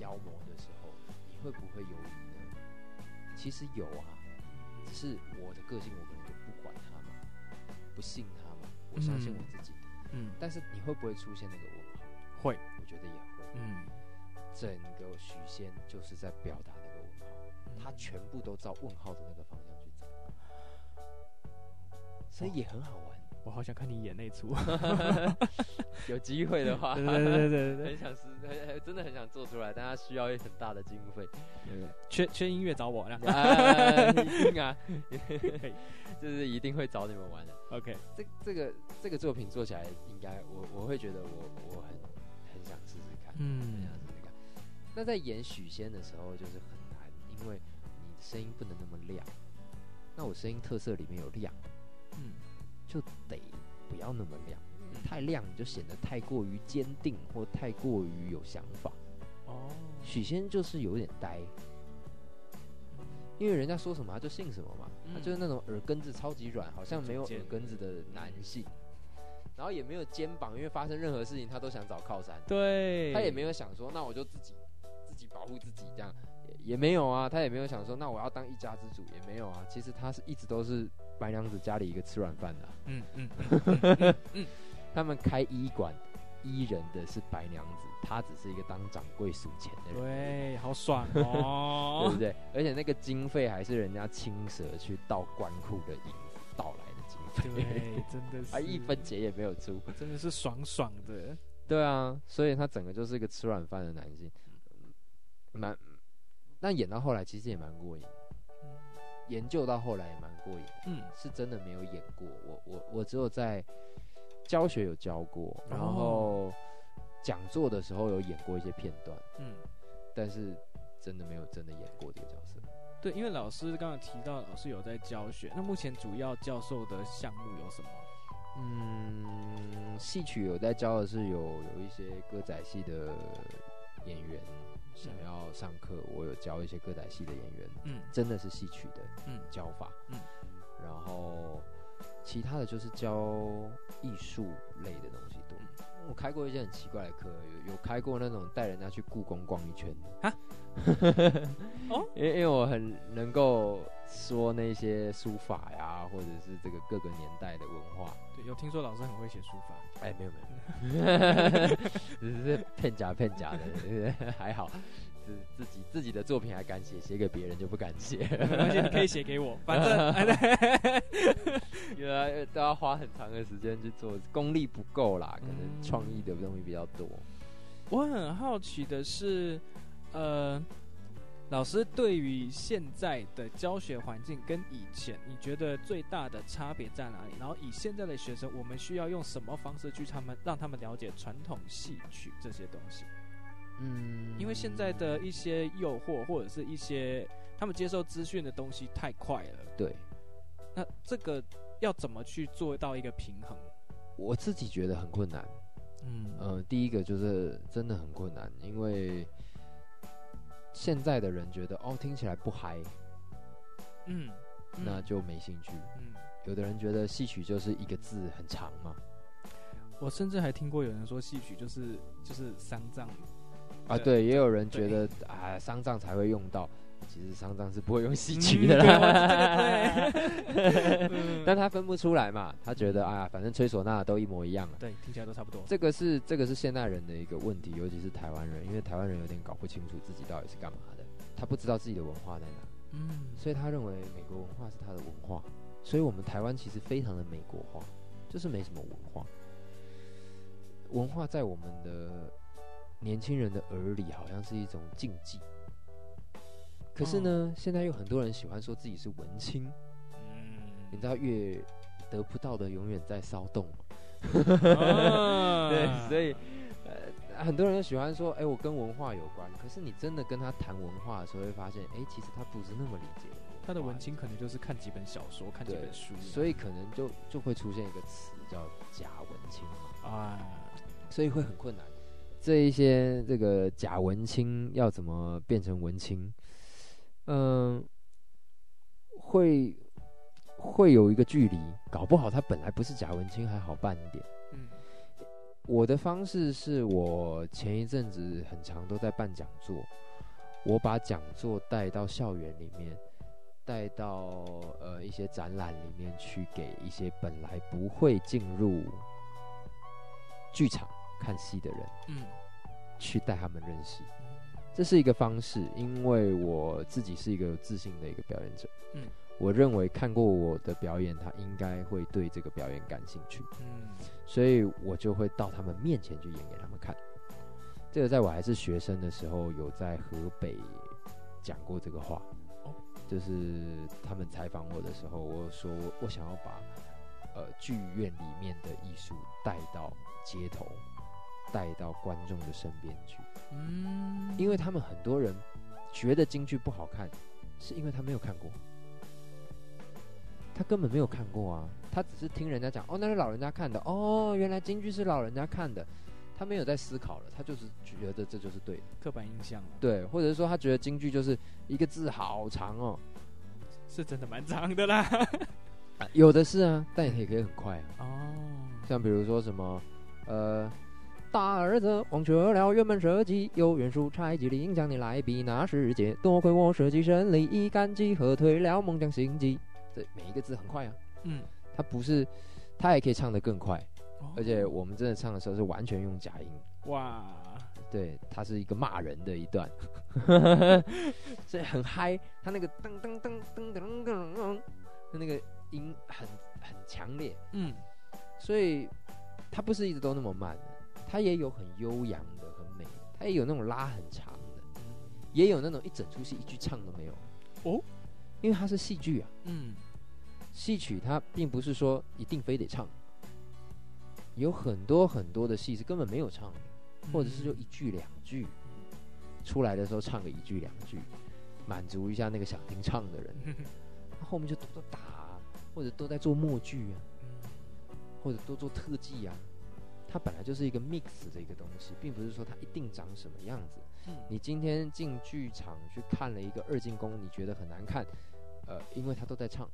妖魔的时候，你会不会犹豫呢？其实有啊，只是我的个性，我可能就不管他嘛，不信他嘛，我相信我自己。的嗯，但是你会不会出现那个问号？会，我觉得也会。嗯，整个许仙就是在表达那个问号，嗯，他全部都照问号的那个方向去走，所以也很好玩。我好想看你演那出，[laughs] 有机会的话，[laughs] 对对对对对，很想是，很真的很想做出来，但他需要一很大的经费，缺缺音乐找我，[laughs] 啊，一定啊，就是一定会找你们玩的。OK，这这个这个作品做起来，应该我我会觉得我我很很想试试看，嗯。那在演许仙的时候就是很难，因为你的声音不能那么亮。那我声音特色里面有亮，嗯。就得不要那么亮，太亮你就显得太过于坚定或太过于有想法。哦，许仙就是有点呆，因为人家说什么他就信什么嘛，他就是那种耳根子超级软，好像没有耳根子的男性，然后也没有肩膀，因为发生任何事情他都想找靠山。对，他也没有想说那我就自己自己保护自己这样。也没有啊，他也没有想说，那我要当一家之主，也没有啊。其实他是一直都是白娘子家里一个吃软饭的、啊。嗯嗯嗯，嗯 [laughs] 他们开医馆，医人的是白娘子，他只是一个当掌柜数钱的人。对，好爽 [laughs] 哦，对不对？而且那个经费还是人家青蛇去盗官库的银子盗来的经费。对，[laughs] 真的是，啊一分钱也没有出，真的是爽爽的。对啊，所以他整个就是一个吃软饭的男性，蛮。那演到后来其实也蛮过瘾，嗯，研究到后来也蛮过瘾，嗯，是真的没有演过，我我我只有在教学有教过，然后讲座的时候有演过一些片段，嗯，但是真的没有真的演过这个角色。对，因为老师刚刚提到老师有在教学，那目前主要教授的项目有什么？嗯，戏曲有在教的是有有一些歌仔戏的演员。想要上课，我有教一些歌仔戏的演员，嗯，真的是戏曲的，嗯，教法，嗯，然后其他的就是教艺术类的东西多。我开过一些很奇怪的课，有有开过那种带人家去故宫逛一圈的。啊，哦，[laughs] 因为因为我很能够说那些书法呀，或者是这个各个年代的文化。对，有听说老师很会写书法？哎，没有没有，[laughs] 只是骗假骗假的？[laughs] 还好，自自己自己的作品还敢写，写给别人就不敢写。而且你可以写给我，反正原来都要花很长的时间去做，功力不够啦，可能创意的东西比较多。我很好奇的是，呃。老师对于现在的教学环境跟以前，你觉得最大的差别在哪里？然后以现在的学生，我们需要用什么方式去他们让他们了解传统戏曲这些东西？嗯，因为现在的一些诱惑或者是一些他们接受资讯的东西太快了。对，那这个要怎么去做到一个平衡？我自己觉得很困难。嗯，呃，第一个就是真的很困难，因为。现在的人觉得哦，听起来不嗨，嗯，那就没兴趣。嗯，有的人觉得戏曲就是一个字很长嘛。我甚至还听过有人说戏曲就是就是丧葬。啊，对，也有人觉得啊，丧葬才会用到，其实丧葬是不会用戏曲的啦。[laughs] 但他分不出来嘛，他觉得啊，反正吹唢呐都一模一样，对，听起来都差不多。这个是这个是现代人的一个问题，尤其是台湾人，因为台湾人有点搞不清楚自己到底是干嘛的，他不知道自己的文化在哪，嗯，所以他认为美国文化是他的文化，所以我们台湾其实非常的美国化，就是没什么文化。文化在我们的年轻人的耳里好像是一种禁忌，可是呢，现在有很多人喜欢说自己是文青。嗯，你知道越得不到的永远在骚动。[laughs] 对，所以呃，很多人都喜欢说，哎，我跟文化有关。可是你真的跟他谈文化的时候，会发现，哎，其实他不是那么理解。他的文青可能就是看几本小说，看几本书，所以可能就就会出现一个词叫假文青。啊。所以会很困难，这一些这个假文青要怎么变成文青？嗯，会会有一个距离，搞不好他本来不是贾文清还好办一点。嗯，我的方式是我前一阵子很长都在办讲座，我把讲座带到校园里面，带到呃一些展览里面去，给一些本来不会进入剧场。看戏的人，嗯，去带他们认识，这是一个方式。因为我自己是一个有自信的一个表演者，嗯，我认为看过我的表演，他应该会对这个表演感兴趣，嗯，所以我就会到他们面前去演给他们看。这个在我还是学生的时候，有在河北讲过这个话，哦，就是他们采访我的时候，我说我想要把呃剧院里面的艺术带到街头。带到观众的身边去，嗯，因为他们很多人觉得京剧不好看，是因为他没有看过，他根本没有看过啊，他只是听人家讲，哦，那是老人家看的，哦，原来京剧是老人家看的，他没有在思考了，他就是觉得这就是对的，刻板印象了，对，或者是说他觉得京剧就是一个字好长哦，是真的蛮长的啦，[laughs] 啊，有的是啊，但也可以很快啊，哦，像比如说什么，呃。大儿子忘却了原本设计，有袁术柴机灵将你来比那世界。多亏我设计神力，一杆机喝退了梦将心机。这每一个字很快啊，嗯，他不是，他也可以唱得更快，哦、而且我们真的唱的时候是完全用假音。哇，对，他是一个骂人的一段，[laughs] 所以很嗨，他那个噔噔噔噔噔噔噔，他那个音很很强烈，嗯，所以他不是一直都那么慢。他也有很悠扬的、很美，它也有那种拉很长的，也有那种一整出戏一句唱都没有。哦，因为它是戏剧啊，嗯，戏曲它并不是说一定非得唱，有很多很多的戏是根本没有唱的，或者是就一句两句，出来的时候唱个一句两句，满足一下那个想听唱的人，[laughs] 后面就都在打，或者都在做默剧啊，或者都做特技啊。它本来就是一个 mix 的一个东西，并不是说它一定长什么样子。嗯，你今天进剧场去看了一个二进宫，你觉得很难看，呃，因为他都在唱。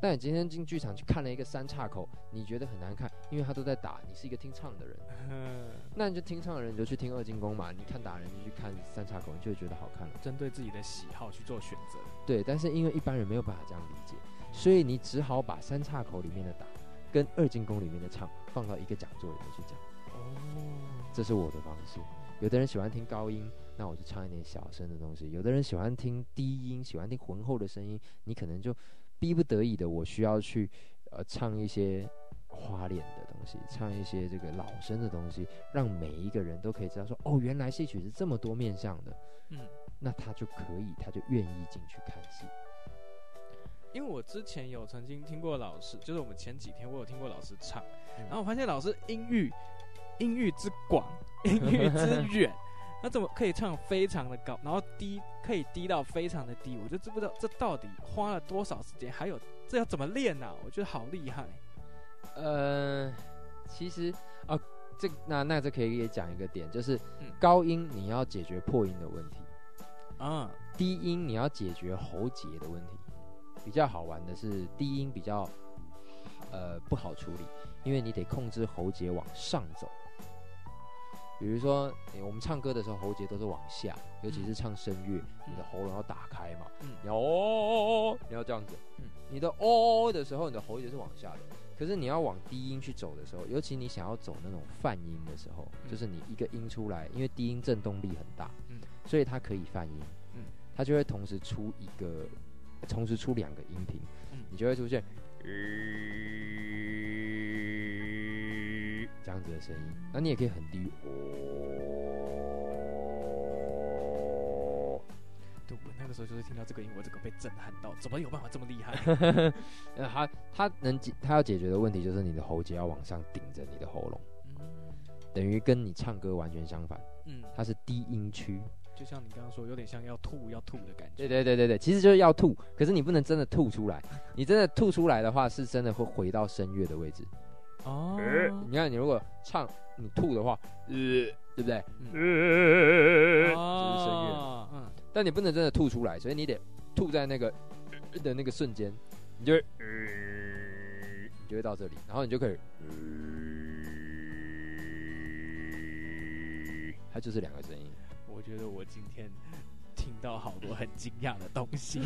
但你今天进剧场去看了一个三岔口，你觉得很难看，因为他都在打。你是一个听唱的人，嗯，那你就听唱的人，你就去听二进宫嘛。你看打人，你就去看三岔口，你就会觉得好看了。针对自己的喜好去做选择。对，但是因为一般人没有办法这样理解，所以你只好把三岔口里面的打。跟二进宫里面的唱放到一个讲座里面去讲，哦，这是我的方式。有的人喜欢听高音，那我就唱一点小声的东西；有的人喜欢听低音，喜欢听浑厚的声音，你可能就逼不得已的，我需要去呃唱一些花脸的东西，唱一些这个老生的东西，让每一个人都可以知道说，哦，原来戏曲是这么多面向的，嗯，那他就可以，他就愿意进去看戏。因为我之前有曾经听过老师，就是我们前几天我有听过老师唱，嗯、然后我发现老师音域音域之广，[laughs] 音域之远，那怎么可以唱非常的高，然后低可以低到非常的低？我就知不知道这到底花了多少时间，还有这要怎么练呢、啊？我觉得好厉害。呃，其实啊，这那那这可以也讲一个点，就是高音你要解决破音的问题，啊、嗯，低音你要解决喉结的问题。比较好玩的是低音比较，呃，不好处理，因为你得控制喉结往上走。比如说，我们唱歌的时候喉结都是往下，尤其是唱声乐，你的喉咙要打开嘛，嗯，你要哦，你要这样子，嗯，你的哦的时候，你的喉结是往下的。可是你要往低音去走的时候，尤其你想要走那种泛音的时候，嗯、就是你一个音出来，因为低音震动力很大，嗯，所以它可以泛音，嗯，它就会同时出一个，同时出两个音频，嗯，你就会出现，呃、这样子的声音。那你也可以很低，哦。那个时候就是听到这个音，我这个被震撼到，怎么有办法这么厉害？[laughs] 呃，他他能解他要解决的问题就是你的喉结要往上顶着你的喉咙，嗯，等于跟你唱歌完全相反，嗯，它是低音区，就像你刚刚说，有点像要吐要吐的感觉。对对对对对，其实就是要吐，可是你不能真的吐出来，你真的吐出来的话，是真的会回到声乐的位置。哦，你看你如果唱你吐的话，呃，对不对？嗯，这是声乐，嗯。但你不能真的吐出来，所以你得吐在那个的那个瞬间，你就会，你就会到这里，然后你就可以，它就是两个声音。我觉得我今天听到好多很惊讶的东西。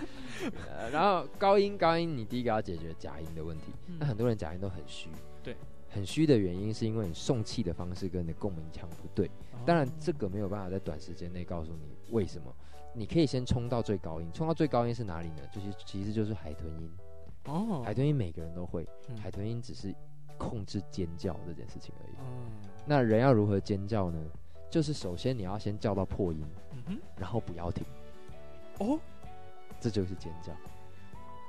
[laughs] 然后高音高音，你第一个要解决假音的问题。那很多人假音都很虚，对，很虚的原因是因为你送气的方式跟你的共鸣腔不对。当然，这个没有办法在短时间内告诉你。为什么？你可以先冲到最高音，冲到最高音是哪里呢？就是其实就是海豚音。哦，海豚音每个人都会，嗯、海豚音只是控制尖叫这件事情而已。嗯，那人要如何尖叫呢？就是首先你要先叫到破音，嗯哼，然后不要停。哦，这就是尖叫。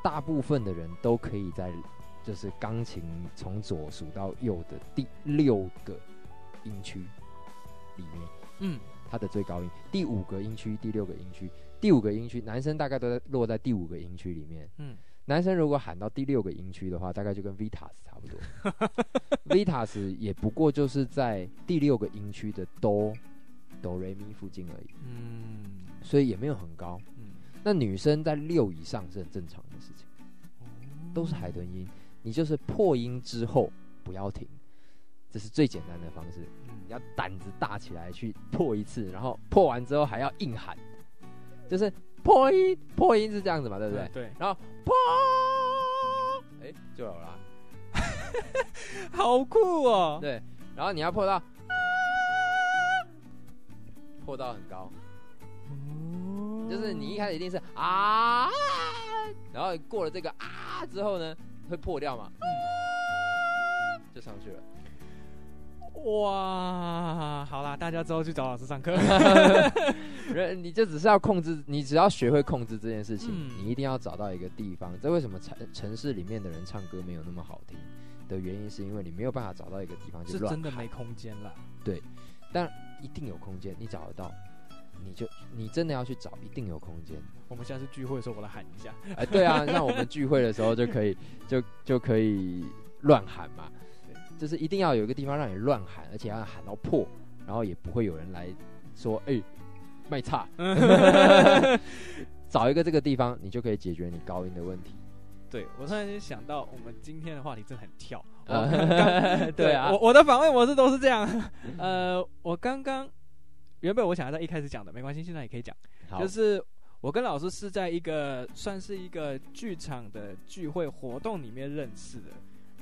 大部分的人都可以在就是钢琴从左数到右的第六个音区里面，嗯。它的最高音，第五个音区，第六个音区，第五个音区，男生大概都在落在第五个音区里面。嗯，男生如果喊到第六个音区的话，大概就跟 Vitas 差不多。[laughs] Vitas 也不过就是在第六个音区的哆哆瑞咪附近而已。嗯，所以也没有很高。嗯，那女生在六以上是很正常的事情，都是海豚音。你就是破音之后不要停，这是最简单的方式。要胆子大起来去破一次，然后破完之后还要硬喊，就是破音，破音是这样子嘛，对不对？对。然后破，哎，就有了，[laughs] 好酷哦。对。然后你要破到，破到很高，就是你一开始一定是啊，然后过了这个啊之后呢，会破掉嘛，就上去了。哇，好啦，大家之后去找老师上课。[laughs] 人，你就只是要控制，你只要学会控制这件事情，嗯、你一定要找到一个地方。这为什么城城市里面的人唱歌没有那么好听的原因，是因为你没有办法找到一个地方，就是真的没空间了。对，但一定有空间，你找得到，你就你真的要去找，一定有空间。我们下次聚会的时候，我来喊一下。哎，对啊，那我们聚会的时候就可以，就就可以乱喊嘛。就是一定要有一个地方让你乱喊，而且要喊到破，然后也不会有人来说哎，卖差。[laughs] 找一个这个地方，你就可以解决你高音的问题。对，我突然间想到，我们今天的话题真的很跳。[laughs] 对啊，我我的访问模式都是这样。呃，我刚刚原本我想要在一开始讲的，没关系，现在也可以讲。就是我跟老师是在一个算是一个剧场的聚会活动里面认识的。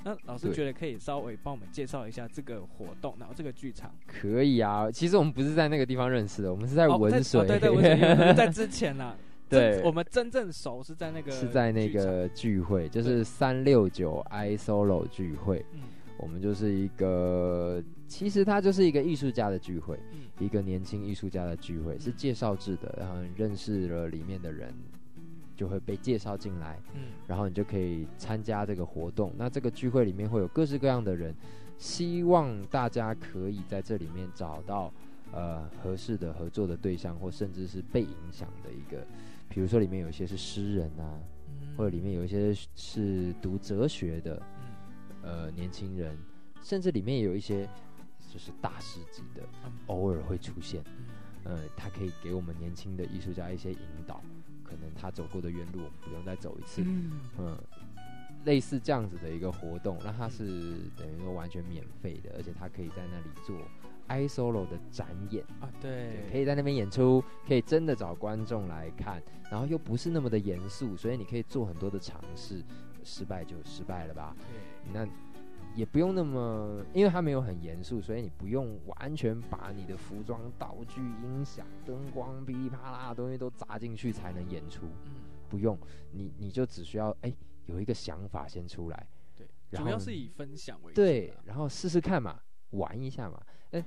[laughs] 那老师觉得可以稍微帮我们介绍一下这个活动，然后这个剧场可以啊。其实我们不是在那个地方认识的，我们是在文水。哦、对对对，在 [laughs] 之前呢、啊。对，我们真正熟是在那个是在那个聚会，就是三六九 i solo 聚会。嗯，我们就是一个，其实它就是一个艺术家的聚会，嗯、一个年轻艺术家的聚会，是介绍制的，然后认识了里面的人。就会被介绍进来，嗯，然后你就可以参加这个活动。那这个聚会里面会有各式各样的人，希望大家可以在这里面找到呃合适的合作的对象，或甚至是被影响的一个。比如说里面有一些是诗人啊，嗯，或者里面有一些是读哲学的，呃年轻人，甚至里面也有一些就是大师级的，偶尔会出现，呃，他可以给我们年轻的艺术家一些引导。可能他走过的原路，我们不用再走一次。嗯，嗯，类似这样子的一个活动，那它是等于说完全免费的，而且他可以在那里做 i solo 的展演。啊，对，可以在那边演出，可以真的找观众来看，然后又不是那么的严肃，所以你可以做很多的尝试，失败就失败了吧？对，那也不用那么，因为它没有很严肃，所以你不用完全把你的服装、道具、音响、灯光噼里啪啦的东西都砸进去才能演出。嗯，不用，你你就只需要哎有一个想法先出来。对，主要是以分享为主。对，然后试试看嘛，玩一下嘛。哎，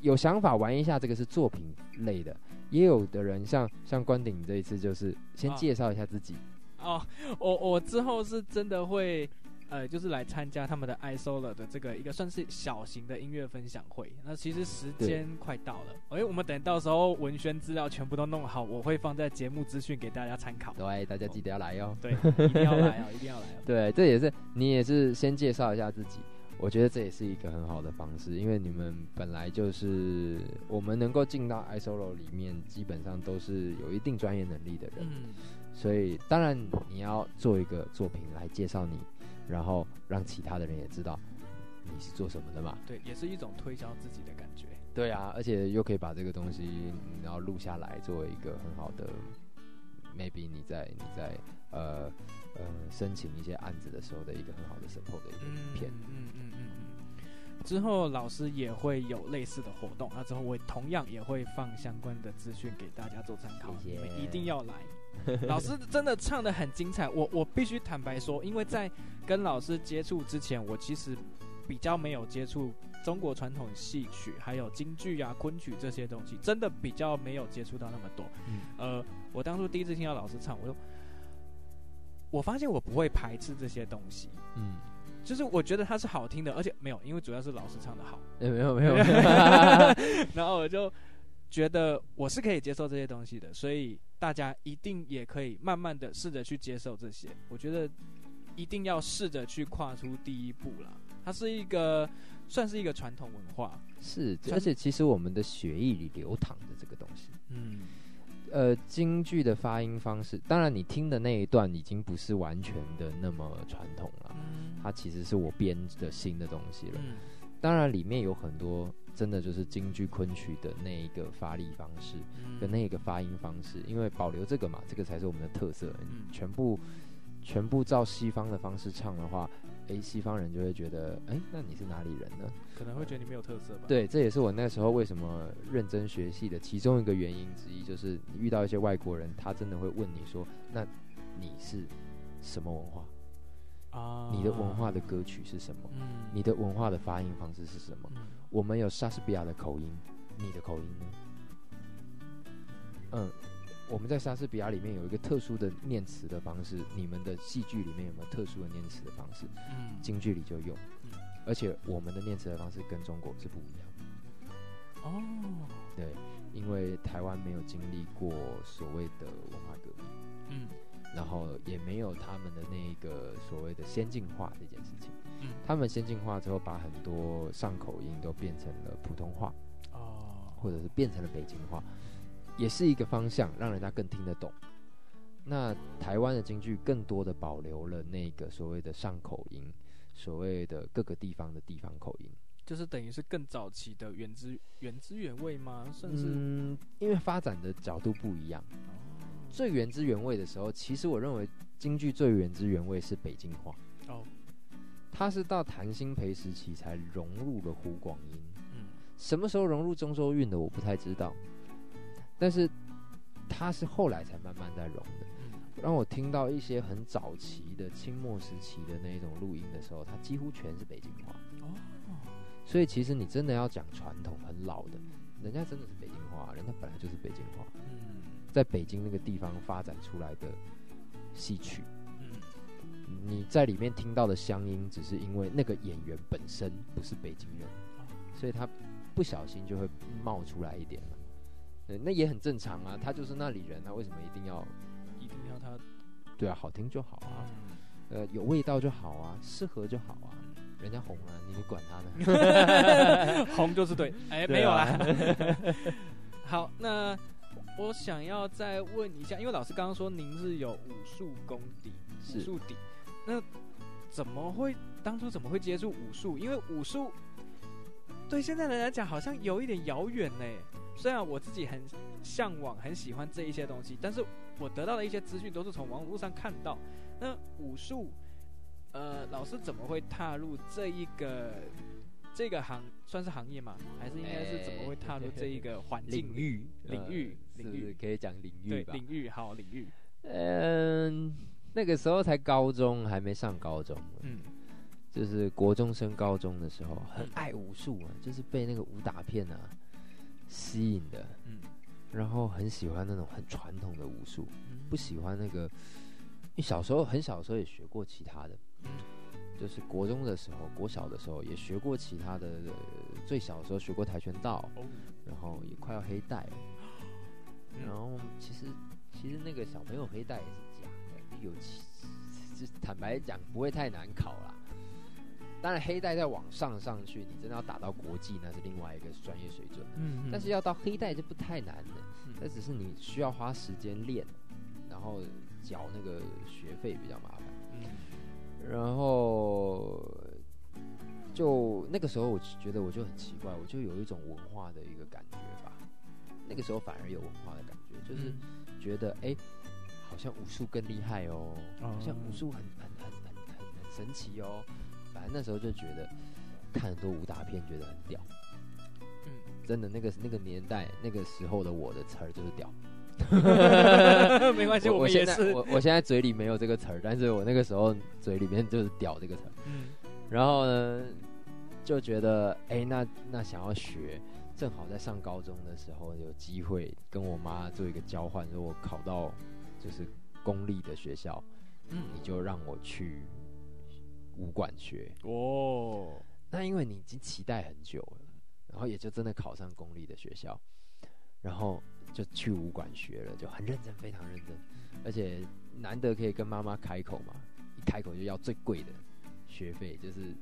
有想法玩一下，这个是作品类的。也有的人像像关顶这一次，就是先介绍一下自己。哦，哦我我之后是真的会，呃，就是来参加他们的 i solo 的这个一个算是小型的音乐分享会。那其实时间快到了，哎，我们等到时候文宣资料全部都弄好，我会放在节目资讯给大家参考。对，大家记得要来哟。对，一定要来哦，一定要来哦。[laughs] 对，这也是你也是先介绍一下自己。我觉得这也是一个很好的方式，因为你们本来就是我们能够进到 i solo 里面，基本上都是有一定专业能力的人，嗯、所以当然你要做一个作品来介绍你，然后让其他的人也知道你是做什么的嘛。对，也是一种推销自己的感觉。对啊，而且又可以把这个东西然后录下来，作为一个很好的，maybe 你在你在呃呃申请一些案子的时候的一个很好的 support 的一个影片。嗯嗯。嗯之后老师也会有类似的活动，那之后我同样也会放相关的资讯给大家做参考，谢谢。你们一定要来。[laughs] 老师真的唱的很精彩，我我必须坦白说，因为在跟老师接触之前，我其实比较没有接触中国传统戏曲，还有京剧啊、昆曲这些东西，真的比较没有接触到那么多。嗯、呃，我当初第一次听到老师唱，我就我发现我不会排斥这些东西。嗯。就是我觉得它是好听的，而且没有，因为主要是老师唱的好。欸、没有没有。[laughs] [laughs] 然后我就觉得我是可以接受这些东西的，所以大家一定也可以慢慢的试着去接受这些。我觉得一定要试着去跨出第一步啦。它是一个算是一个传统文化，是，而且其实我们的血液里流淌着这个东西。嗯。呃，京剧的发音方式，当然你听的那一段已经不是完全的那么传统了，嗯、它其实是我编的新的东西了。嗯、当然里面有很多真的就是京剧昆曲的那一个发力方式，嗯、跟那一个发音方式，因为保留这个嘛，这个才是我们的特色。嗯、全部全部照西方的方式唱的话。诶，西方人就会觉得，诶，那你是哪里人呢？可能会觉得你没有特色吧。对，这也是我那时候为什么认真学戏的其中一个原因之一，就是你遇到一些外国人，他真的会问你说，那你是什么文化？啊，你的文化的歌曲是什么？嗯，你的文化的发音方式是什么？嗯，我们有莎士比亚的口音，你的口音呢？嗯。我们在莎士比亚里面有一个特殊的念词的方式，你们的戏剧里面有没有特殊的念词的方式？嗯，京剧里就有，嗯，而且我们的念词的方式跟中国是不一样。哦，对，因为台湾没有经历过所谓的文化革命，嗯，然后也没有他们的那个所谓的先进化这件事情，嗯，他们先进化之后，把很多上口音都变成了普通话，哦，或者是变成了北京话。也是一个方向，让人家更听得懂。那台湾的京剧更多的保留了那个所谓的上口音，所谓的各个地方的地方口音，就是等于是更早期的原汁原汁原味吗？甚至，嗯，因为发展的角度不一样。最原汁原味的时候，其实我认为京剧最原汁原味是北京话。哦，它是到谭鑫培时期才融入了湖广音。嗯，什么时候融入中州韵的，我不太知道。但是，他是后来才慢慢在融的。让我听到一些很早期的清末时期的那一种录音的时候，它几乎全是北京话。哦，所以其实你真的要讲传统很老的，人家真的是北京话，人家本来就是北京话。嗯，在北京那个地方发展出来的戏曲，嗯，你在里面听到的乡音，只是因为那个演员本身不是北京人，所以他不小心就会冒出来一点了。对，那也很正常啊，他就是那里人，他为什么一定要，一定要他？对啊，好听就好啊，呃，有味道就好啊，适合就好啊，人家红了，你管他呢？[laughs] 红就是对，[laughs] 哎，没有啦。[laughs] 好，那我想要再问一下，因为老师刚刚说您是有武术功底，武术底，那怎么会当初怎么会接触武术？因为武术。对现在人来讲好像有一点遥远呢。虽然我自己很向往、很喜欢这一些东西，但是我得到的一些资讯都是从网络上看到。那武术，呃，老师怎么会踏入这一个这个行算是行业吗？还是应该是怎么会踏入这一个环境领域？领域，领域，可以讲领域吧？对，领域好，领域。嗯，那个时候才高中，还没上高中。嗯，就是国中升高中的时候，很爱武术啊，就是被那个武打片啊。吸引的，嗯，然后很喜欢那种很传统的武术，嗯、不喜欢那个。因为小时候很小时候也学过其他的，嗯，就是国中的时候、国小的时候也学过其他的。最小的时候学过跆拳道，哦、然后也快要黑带了。嗯、然后其实其实那个小朋友黑带也是有坦白讲不会太难考啦。当然，黑带再往上上去，你真的要打到国际，那是另外一个专业水准。嗯，嗯，但是要到黑带就不太难了，那、嗯、只是你需要花时间练，然后缴那个学费比较麻烦。嗯，然后就那个时候，我觉得我就很奇怪，我就有一种文化的一个感觉吧。那个时候反而有文化的感觉，就是觉得哎、像武术更厉害哦，好像武术很很很很很很神奇哦。反正那时候就觉得看很多武打片，觉得很屌。嗯，真的，那个那个年代，那个时候的我的词儿就是屌。[laughs] 没关系，我们也是。我我现在嘴里没有这个词儿，但是我那个时候嘴里面就是屌这个词儿。嗯，然后呢，就觉得哎、欸，那那想要学，正好在上高中的时候有机会跟我妈做一个交换，说我考到就是公立的学校，嗯，你就让我去。武馆学哦，那因为你已经期待很久了，然后也就真的考上公立的学校，然后就去武馆学了，就很认真，非常认真，而且难得可以跟妈妈开口嘛，一开口就要最贵的学费，就是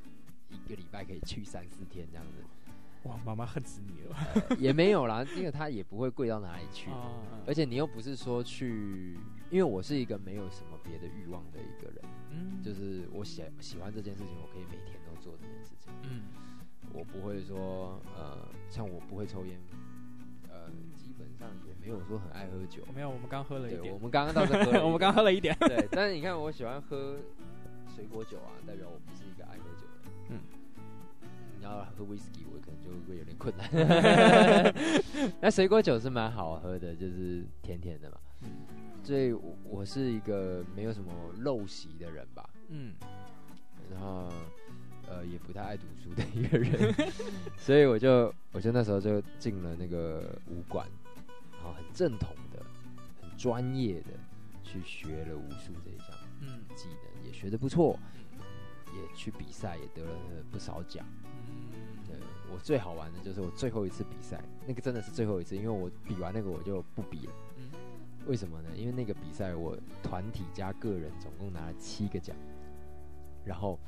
一个礼拜可以去三四天这样子。哇，妈妈恨死你了。呃，也没有啦，因为他也不会贵到哪里去，而且你又不是说去，因为我是一个没有什么别的欲望的一个人。嗯，就是我喜喜欢这件事情，我可以每天都做这件事情。嗯，我不会说，呃，像我不会抽烟，呃，基本上也没有说很爱喝酒。没有，我们刚喝了一点。我们刚刚倒是喝了，[laughs] 我们刚喝了一点。对，但是你看，我喜欢喝水果酒啊，代表我不是一个爱喝酒的人。嗯，你要喝威士忌，我就会有点困难。[laughs] 那水果酒是蛮好喝的，就是甜甜的嘛。嗯。所以，我是一个没有什么陋习的人吧。嗯，然后，呃，也不太爱读书的一个人，[laughs] 所以我就，我就那时候就进了那个武馆，然后很正统的、很专业的去学了武术这一项嗯技能，也学的不错，也去比赛，也得了不少奖。我最好玩的就是我最后一次比赛，那个真的是最后一次，因为我比完那个我就不比了。为什么呢？因为那个比赛我团体加个人总共拿了七个奖，然后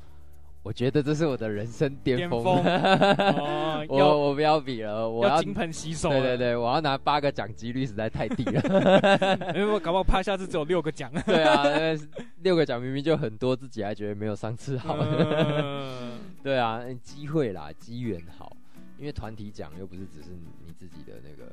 我觉得这是我的人生巅峰。[laughs] 哦、我我不要比了，我要金盆洗手。对对对，我要拿八个奖，几率实在太低了。因为我搞不好怕下次只有六个奖。对啊，六个奖明明就很多，自己还觉得没有上次好。嗯、[laughs] 对啊，机会啦，机缘好，因为团体奖又不是只是你自己的那个。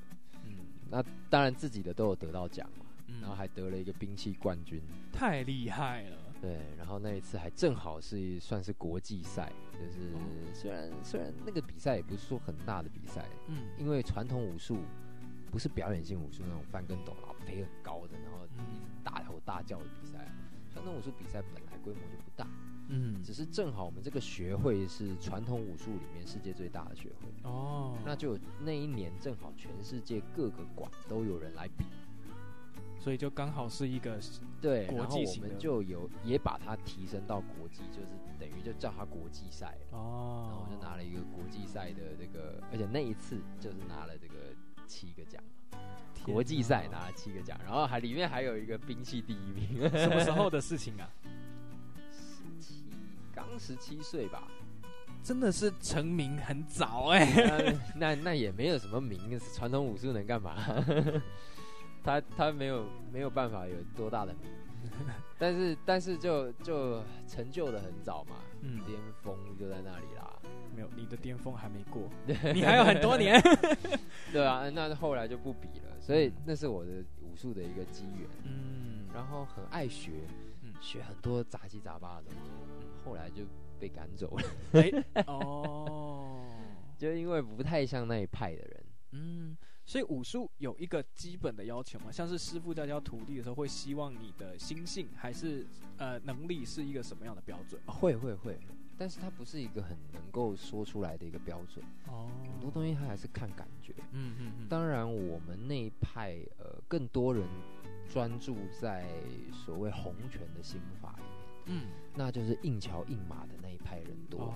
那当然自己的都有得到奖嘛，嗯、然后还得了一个兵器冠军，太厉害了。对，然后那一次还正好是算是国际赛，就是虽然虽然那个比赛也不是说很大的比赛，嗯，因为传统武术不是表演性武术那种翻跟斗然后飞很高的，然后一直大吼大叫的比赛，传统武术比赛本来规模就不大。嗯，只是正好我们这个学会是传统武术里面世界最大的学会哦，那就那一年正好全世界各个馆都有人来比，所以就刚好是一个对，然后我们就有也把它提升到国际，就是等于就叫它国际赛哦，然后就拿了一个国际赛的这个，而且那一次就是拿了这个七个奖，国际赛拿了七个奖，然后还里面还有一个兵器第一名，什么时候的事情啊？十七刚十七岁吧，真的是成名很早哎、欸。那那也没有什么名，传统武术能干嘛？他他没有没有办法有多大的名，[laughs] 但是但是就就成就的很早嘛，嗯巅峰、嗯、就在那里啦。没有，你的巅峰还没过，[laughs] 你还有很多年。[laughs] 对啊，那后来就不比了，所以那是我的武术的一个机缘。嗯，然后很爱学，嗯，学很多杂七杂八的东西，后来就被赶走了。欸、哦，就因为不太像那一派的人。嗯。所以武术有一个基本的要求嘛，像是师傅在教徒弟的时候，会希望你的心性还是呃能力是一个什么样的标准？会会会，但是它不是一个很能够说出来的一个标准。哦，很多东西它还是看感觉。嗯嗯嗯。当然，我们那一派呃更多人专注在所谓洪拳的心法里面，嗯，那就是硬桥硬马的那一派人多。哦。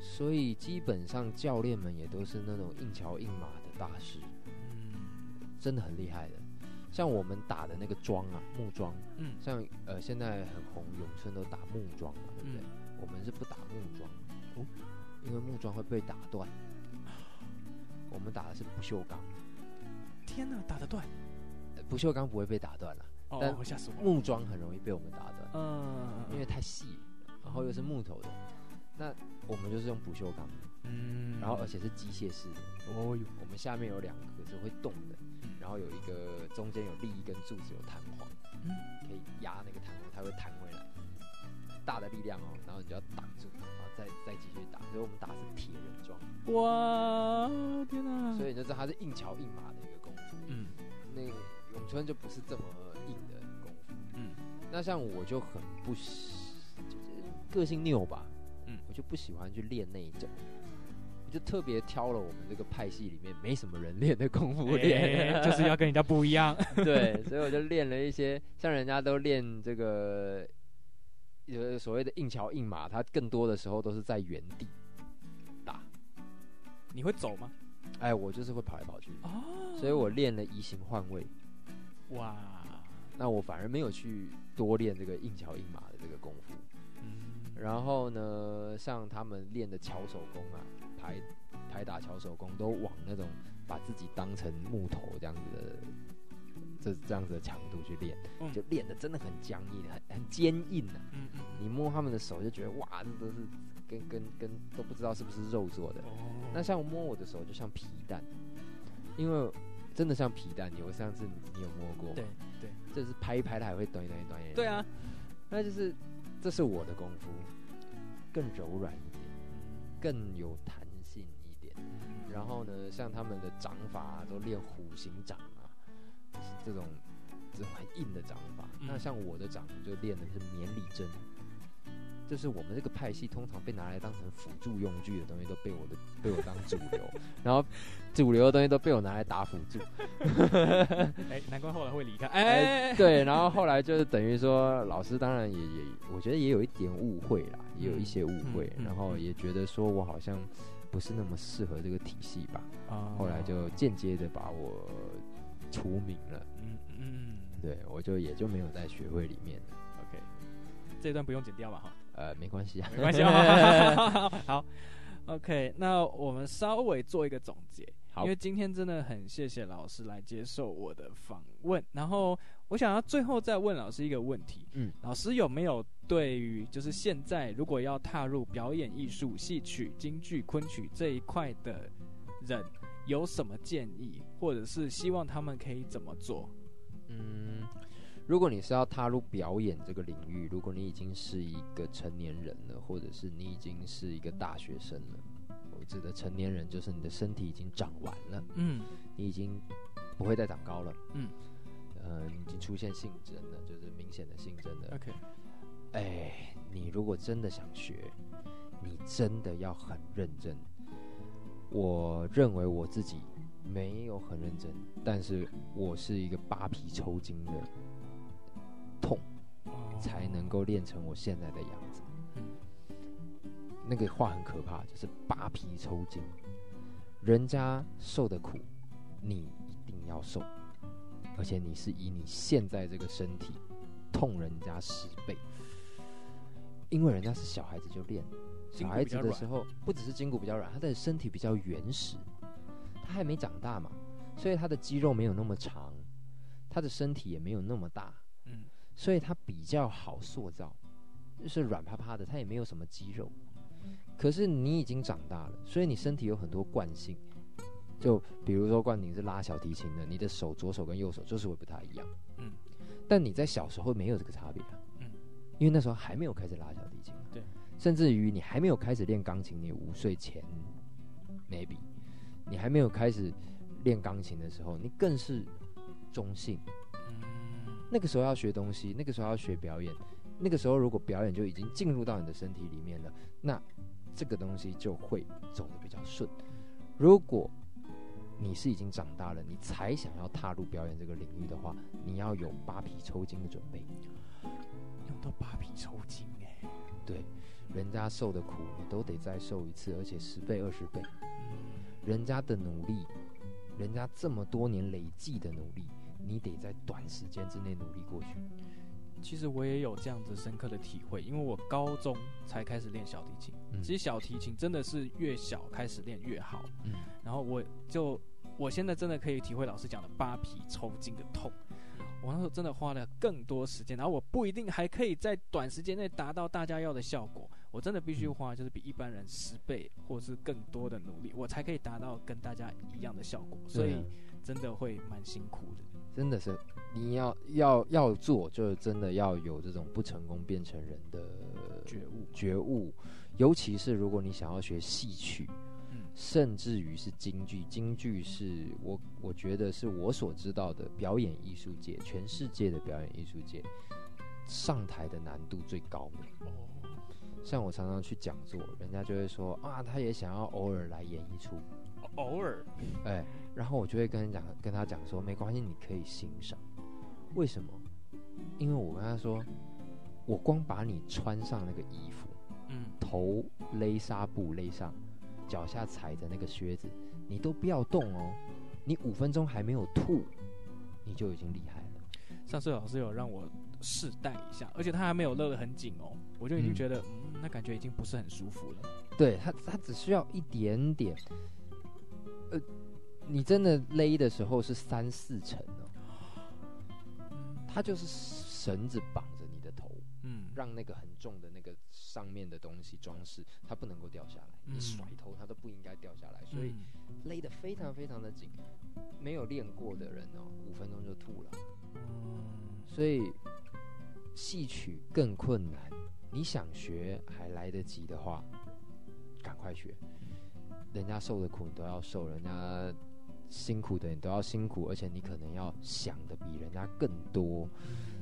所以基本上教练们也都是那种硬桥硬马的。大师，嗯，真的很厉害的。像我们打的那个桩啊，木桩，嗯，像呃现在很红，咏春都打木桩嘛，对不对？嗯、我们是不打木桩，哦，因为木桩会被打断。我们打的是不锈钢。天哪，打得断？不锈钢不会被打断了，哦、但木桩很容易被我们打断，嗯，因为太细，然后又是木头的，那我们就是用不锈钢。嗯，然后而且是机械式的。哦哟，我们下面有两个是会动的，然后有一个中间有立一根柱子有弹簧，嗯，可以压那个弹簧，它会弹回来，大的力量哦，然后你就要挡住，然后再再继续打，所以我们打的是铁人桩，哇天哪！所以你就知道它是硬桥硬马的一个功夫，嗯，那个咏春就不是这么硬的功夫，嗯，那像我就很不喜，就是个性拗吧，嗯，我就不喜欢去练那一种。就特别挑了我们这个派系里面没什么人练的功夫练，欸，就是要跟人家不一样。[laughs] 对，所以我就练了一些，像人家都练这个，有所谓的硬桥硬马，他更多的时候都是在原地打。你会走吗？哎，我就是会跑来跑去。哦，所以我练了移形换位。哇，那我反而没有去多练这个硬桥硬马的这个功夫。嗯，然后呢，像他们练的巧手功啊。拍拍打巧手功都往那种把自己当成木头这样子的这这样子的强度去练，嗯、就练的真的很僵硬，很很坚硬啊。嗯嗯，你摸他们的手就觉得哇，这都是跟跟跟都不知道是不是肉做的。哦、那像摸我的手就像皮蛋，因为真的像皮蛋。你有上次你有摸过吗？对对，就是拍一拍它还会短一短一短一。对啊，那就是这是我的功夫，更柔软一点，更有弹性一点。然后呢，像他们的掌法啊，都练虎形掌啊，就是这种这种很硬的掌法。嗯、那像我的掌就练的是绵里针，就是我们这个派系通常被拿来当成辅助用具的东西，都被我的被我当主流，然后主流的东西都被我拿来打辅助。哎，难怪后来会离开。[laughs] 哎，对，然后后来就是等于说，老师当然也也，我觉得也有一点误会啦，也有一些误会，嗯、然后也觉得说我好像。不是那么适合这个体系吧？啊，后来就间接的把我除名了。嗯嗯，对，我就也就没有在学会里面了。OK，这段不用剪掉吧？哈，呃，没关系啊，没关系啊。好，OK，那我们稍微做一个总结。好，因为今天真的很谢谢老师来接受我的访问，然后。我想要最后再问老师一个问题，嗯，老师有没有对于就是现在如果要踏入表演艺术、戏曲、京剧、昆曲这一块的人有什么建议，或者是希望他们可以怎么做？嗯，如果你是要踏入表演这个领域，如果你已经是一个成年人了，或者是你已经是一个大学生了，我指的成年人就是你的身体已经长完了，嗯，你已经不会再长高了，嗯。嗯，已经出现性征了，就是明显的性征了。OK，哎，你如果真的想学，你真的要很认真。我认为我自己没有很认真，但是我是一个扒皮抽筋的痛，才能够练成我现在的样子。那个话很可怕，就是扒皮抽筋，人家受的苦，你一定要受。而且你是以你现在这个身体痛人家十倍，因为人家是小孩子就练，小孩子的时候不只是筋骨比较软，他的身体比较原始，他还没长大嘛，所以他的肌肉没有那么长，他的身体也没有那么大，嗯，所以它比较好塑造，就是软趴趴的，它也没有什么肌肉，可是你已经长大了，所以你身体有很多惯性。就比如说冠廷是拉小提琴的，你的手左手跟右手就是会不太一样。嗯，但你在小时候没有这个差别啊。嗯，因为那时候还没有开始拉小提琴。对，甚至于你还没有开始练钢琴，你五岁前，maybe，你还没有开始练钢琴的时候，你更是中性。嗯，那个时候要学东西，那个时候要学表演，那个时候如果表演就已经进入到你的身体里面了，那这个东西就会走得比较顺。如果你是已经长大了，你才想要踏入表演这个领域的话，你要有扒皮抽筋的准备。用到扒皮抽筋哎，对，人家受的苦你都得再受一次，而且十倍二十倍。嗯，人家的努力，人家这么多年累计的努力，你得在短时间之内努力过去。其实我也有这样子深刻的体会，因为我高中才开始练小提琴。嗯，其实小提琴真的是越小开始练越好。嗯，然后我就我现在真的可以体会老师讲的扒皮抽筋的痛。我那时候真的花了更多时间，然后我不一定还可以在短时间内达到大家要的效果。我真的必须花就是比一般人十倍或是更多的努力，我才可以达到跟大家一样的效果。所以真的会蛮辛苦的。真的是，你要要要做，就是真的要有这种不成功变成人的觉悟觉悟。尤其是如果你想要学戏曲，嗯，甚至于是京剧，京剧是我我觉得是我所知道的表演艺术界，全世界的表演艺术界上台的难度最高的。哦，像我常常去讲座，人家就会说啊，他也想要偶尔来演一出。偶尔，哎，然后我就会跟讲，跟他讲说，没关系，你可以欣赏。为什么？因为我跟他说，我光把你穿上那个衣服，嗯，头勒纱布勒上，脚下踩着那个靴子，你都不要动哦，你五分钟还没有吐，你就已经厉害了。上次老师有让我试戴一下，而且他还没有勒得很紧哦，我就已经觉得，嗯，嗯，那感觉已经不是很舒服了。对他，他只需要一点点。呃，你真的勒的时候是三四层哦，它就是绳子绑着你的头，嗯，让那个很重的那个上面的东西装饰，它不能够掉下来，你甩头它都不应该掉下来，所以勒得非常非常的紧，没有练过的人哦，五分钟就吐了，嗯，所以戏曲更困难，你想学还来得及的话，赶快学。人家受的苦你都要受，人家辛苦的你都要辛苦，而且你可能要想的比人家更多。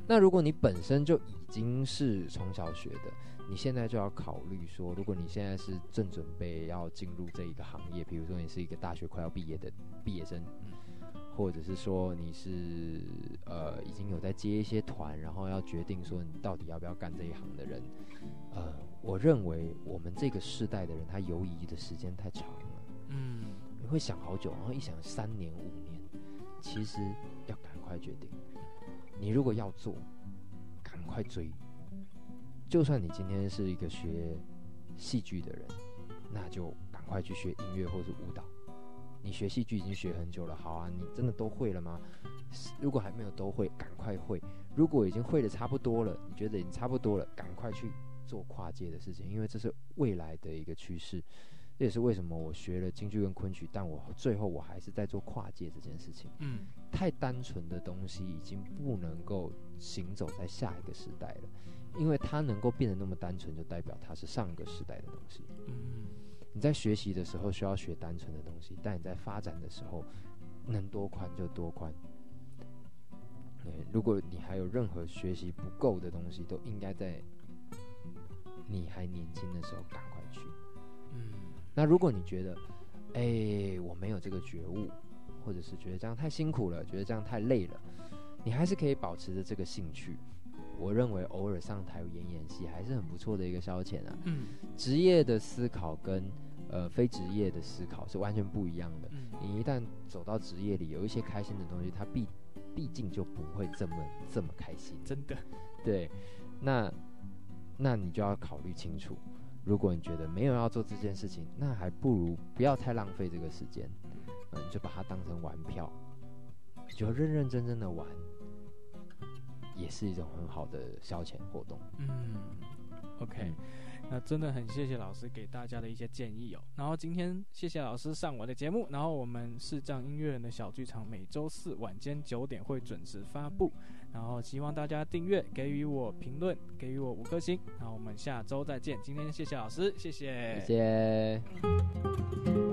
那如果你本身就已经是从小学的，你现在就要考虑说，如果你现在是正准备要进入这一个行业，比如说你是一个大学快要毕业的毕业生，或者是说你是呃已经有在接一些团，然后要决定说你到底要不要干这一行的人，呃。我认为我们这个世代的人，他犹疑的时间太长了。嗯，你会想好久，然后一想三年五年，其实要赶快决定。你如果要做，赶快追。就算你今天是一个学戏剧的人，那就赶快去学音乐或是舞蹈。你学戏剧已经学很久了，好啊，你真的都会了吗？如果还没有都会，赶快会。如果已经会的差不多了，你觉得已经差不多了，赶快去。做跨界的事情，因为这是未来的一个趋势，这也是为什么我学了京剧跟昆曲，但我最后我还是在做跨界这件事情。嗯，太单纯的东西已经不能够行走在下一个时代了，因为它能够变得那么单纯，就代表它是上一个时代的东西。嗯，你在学习的时候需要学单纯的东西，但你在发展的时候能多宽就多宽。对，如果你还有任何学习不够的东西，都应该在。你还年轻的时候，赶快去。嗯，那如果你觉得，哎、欸，我没有这个觉悟，或者是觉得这样太辛苦了，觉得这样太累了，你还是可以保持着这个兴趣。我认为偶尔上台演演戏还是很不错的一个消遣啊。嗯，职业的思考跟呃非职业的思考是完全不一样的。嗯，你一旦走到职业里，有一些开心的东西，它毕毕竟就不会这么这么开心。真的，对，那。那你就要考虑清楚，如果你觉得没有要做这件事情，那还不如不要太浪费这个时间，嗯，你就把它当成玩票，你就认认真真的玩，也是一种很好的消遣活动。嗯，OK，那真的很谢谢老师给大家的一些建议哦。然后今天谢谢老师上我的节目，然后我们视障音乐人的小剧场每周四晚间九点会准时发布，然后希望大家订阅，给予我评论，给予我五颗星。那我们下周再见。今天谢谢老师，谢谢，谢谢。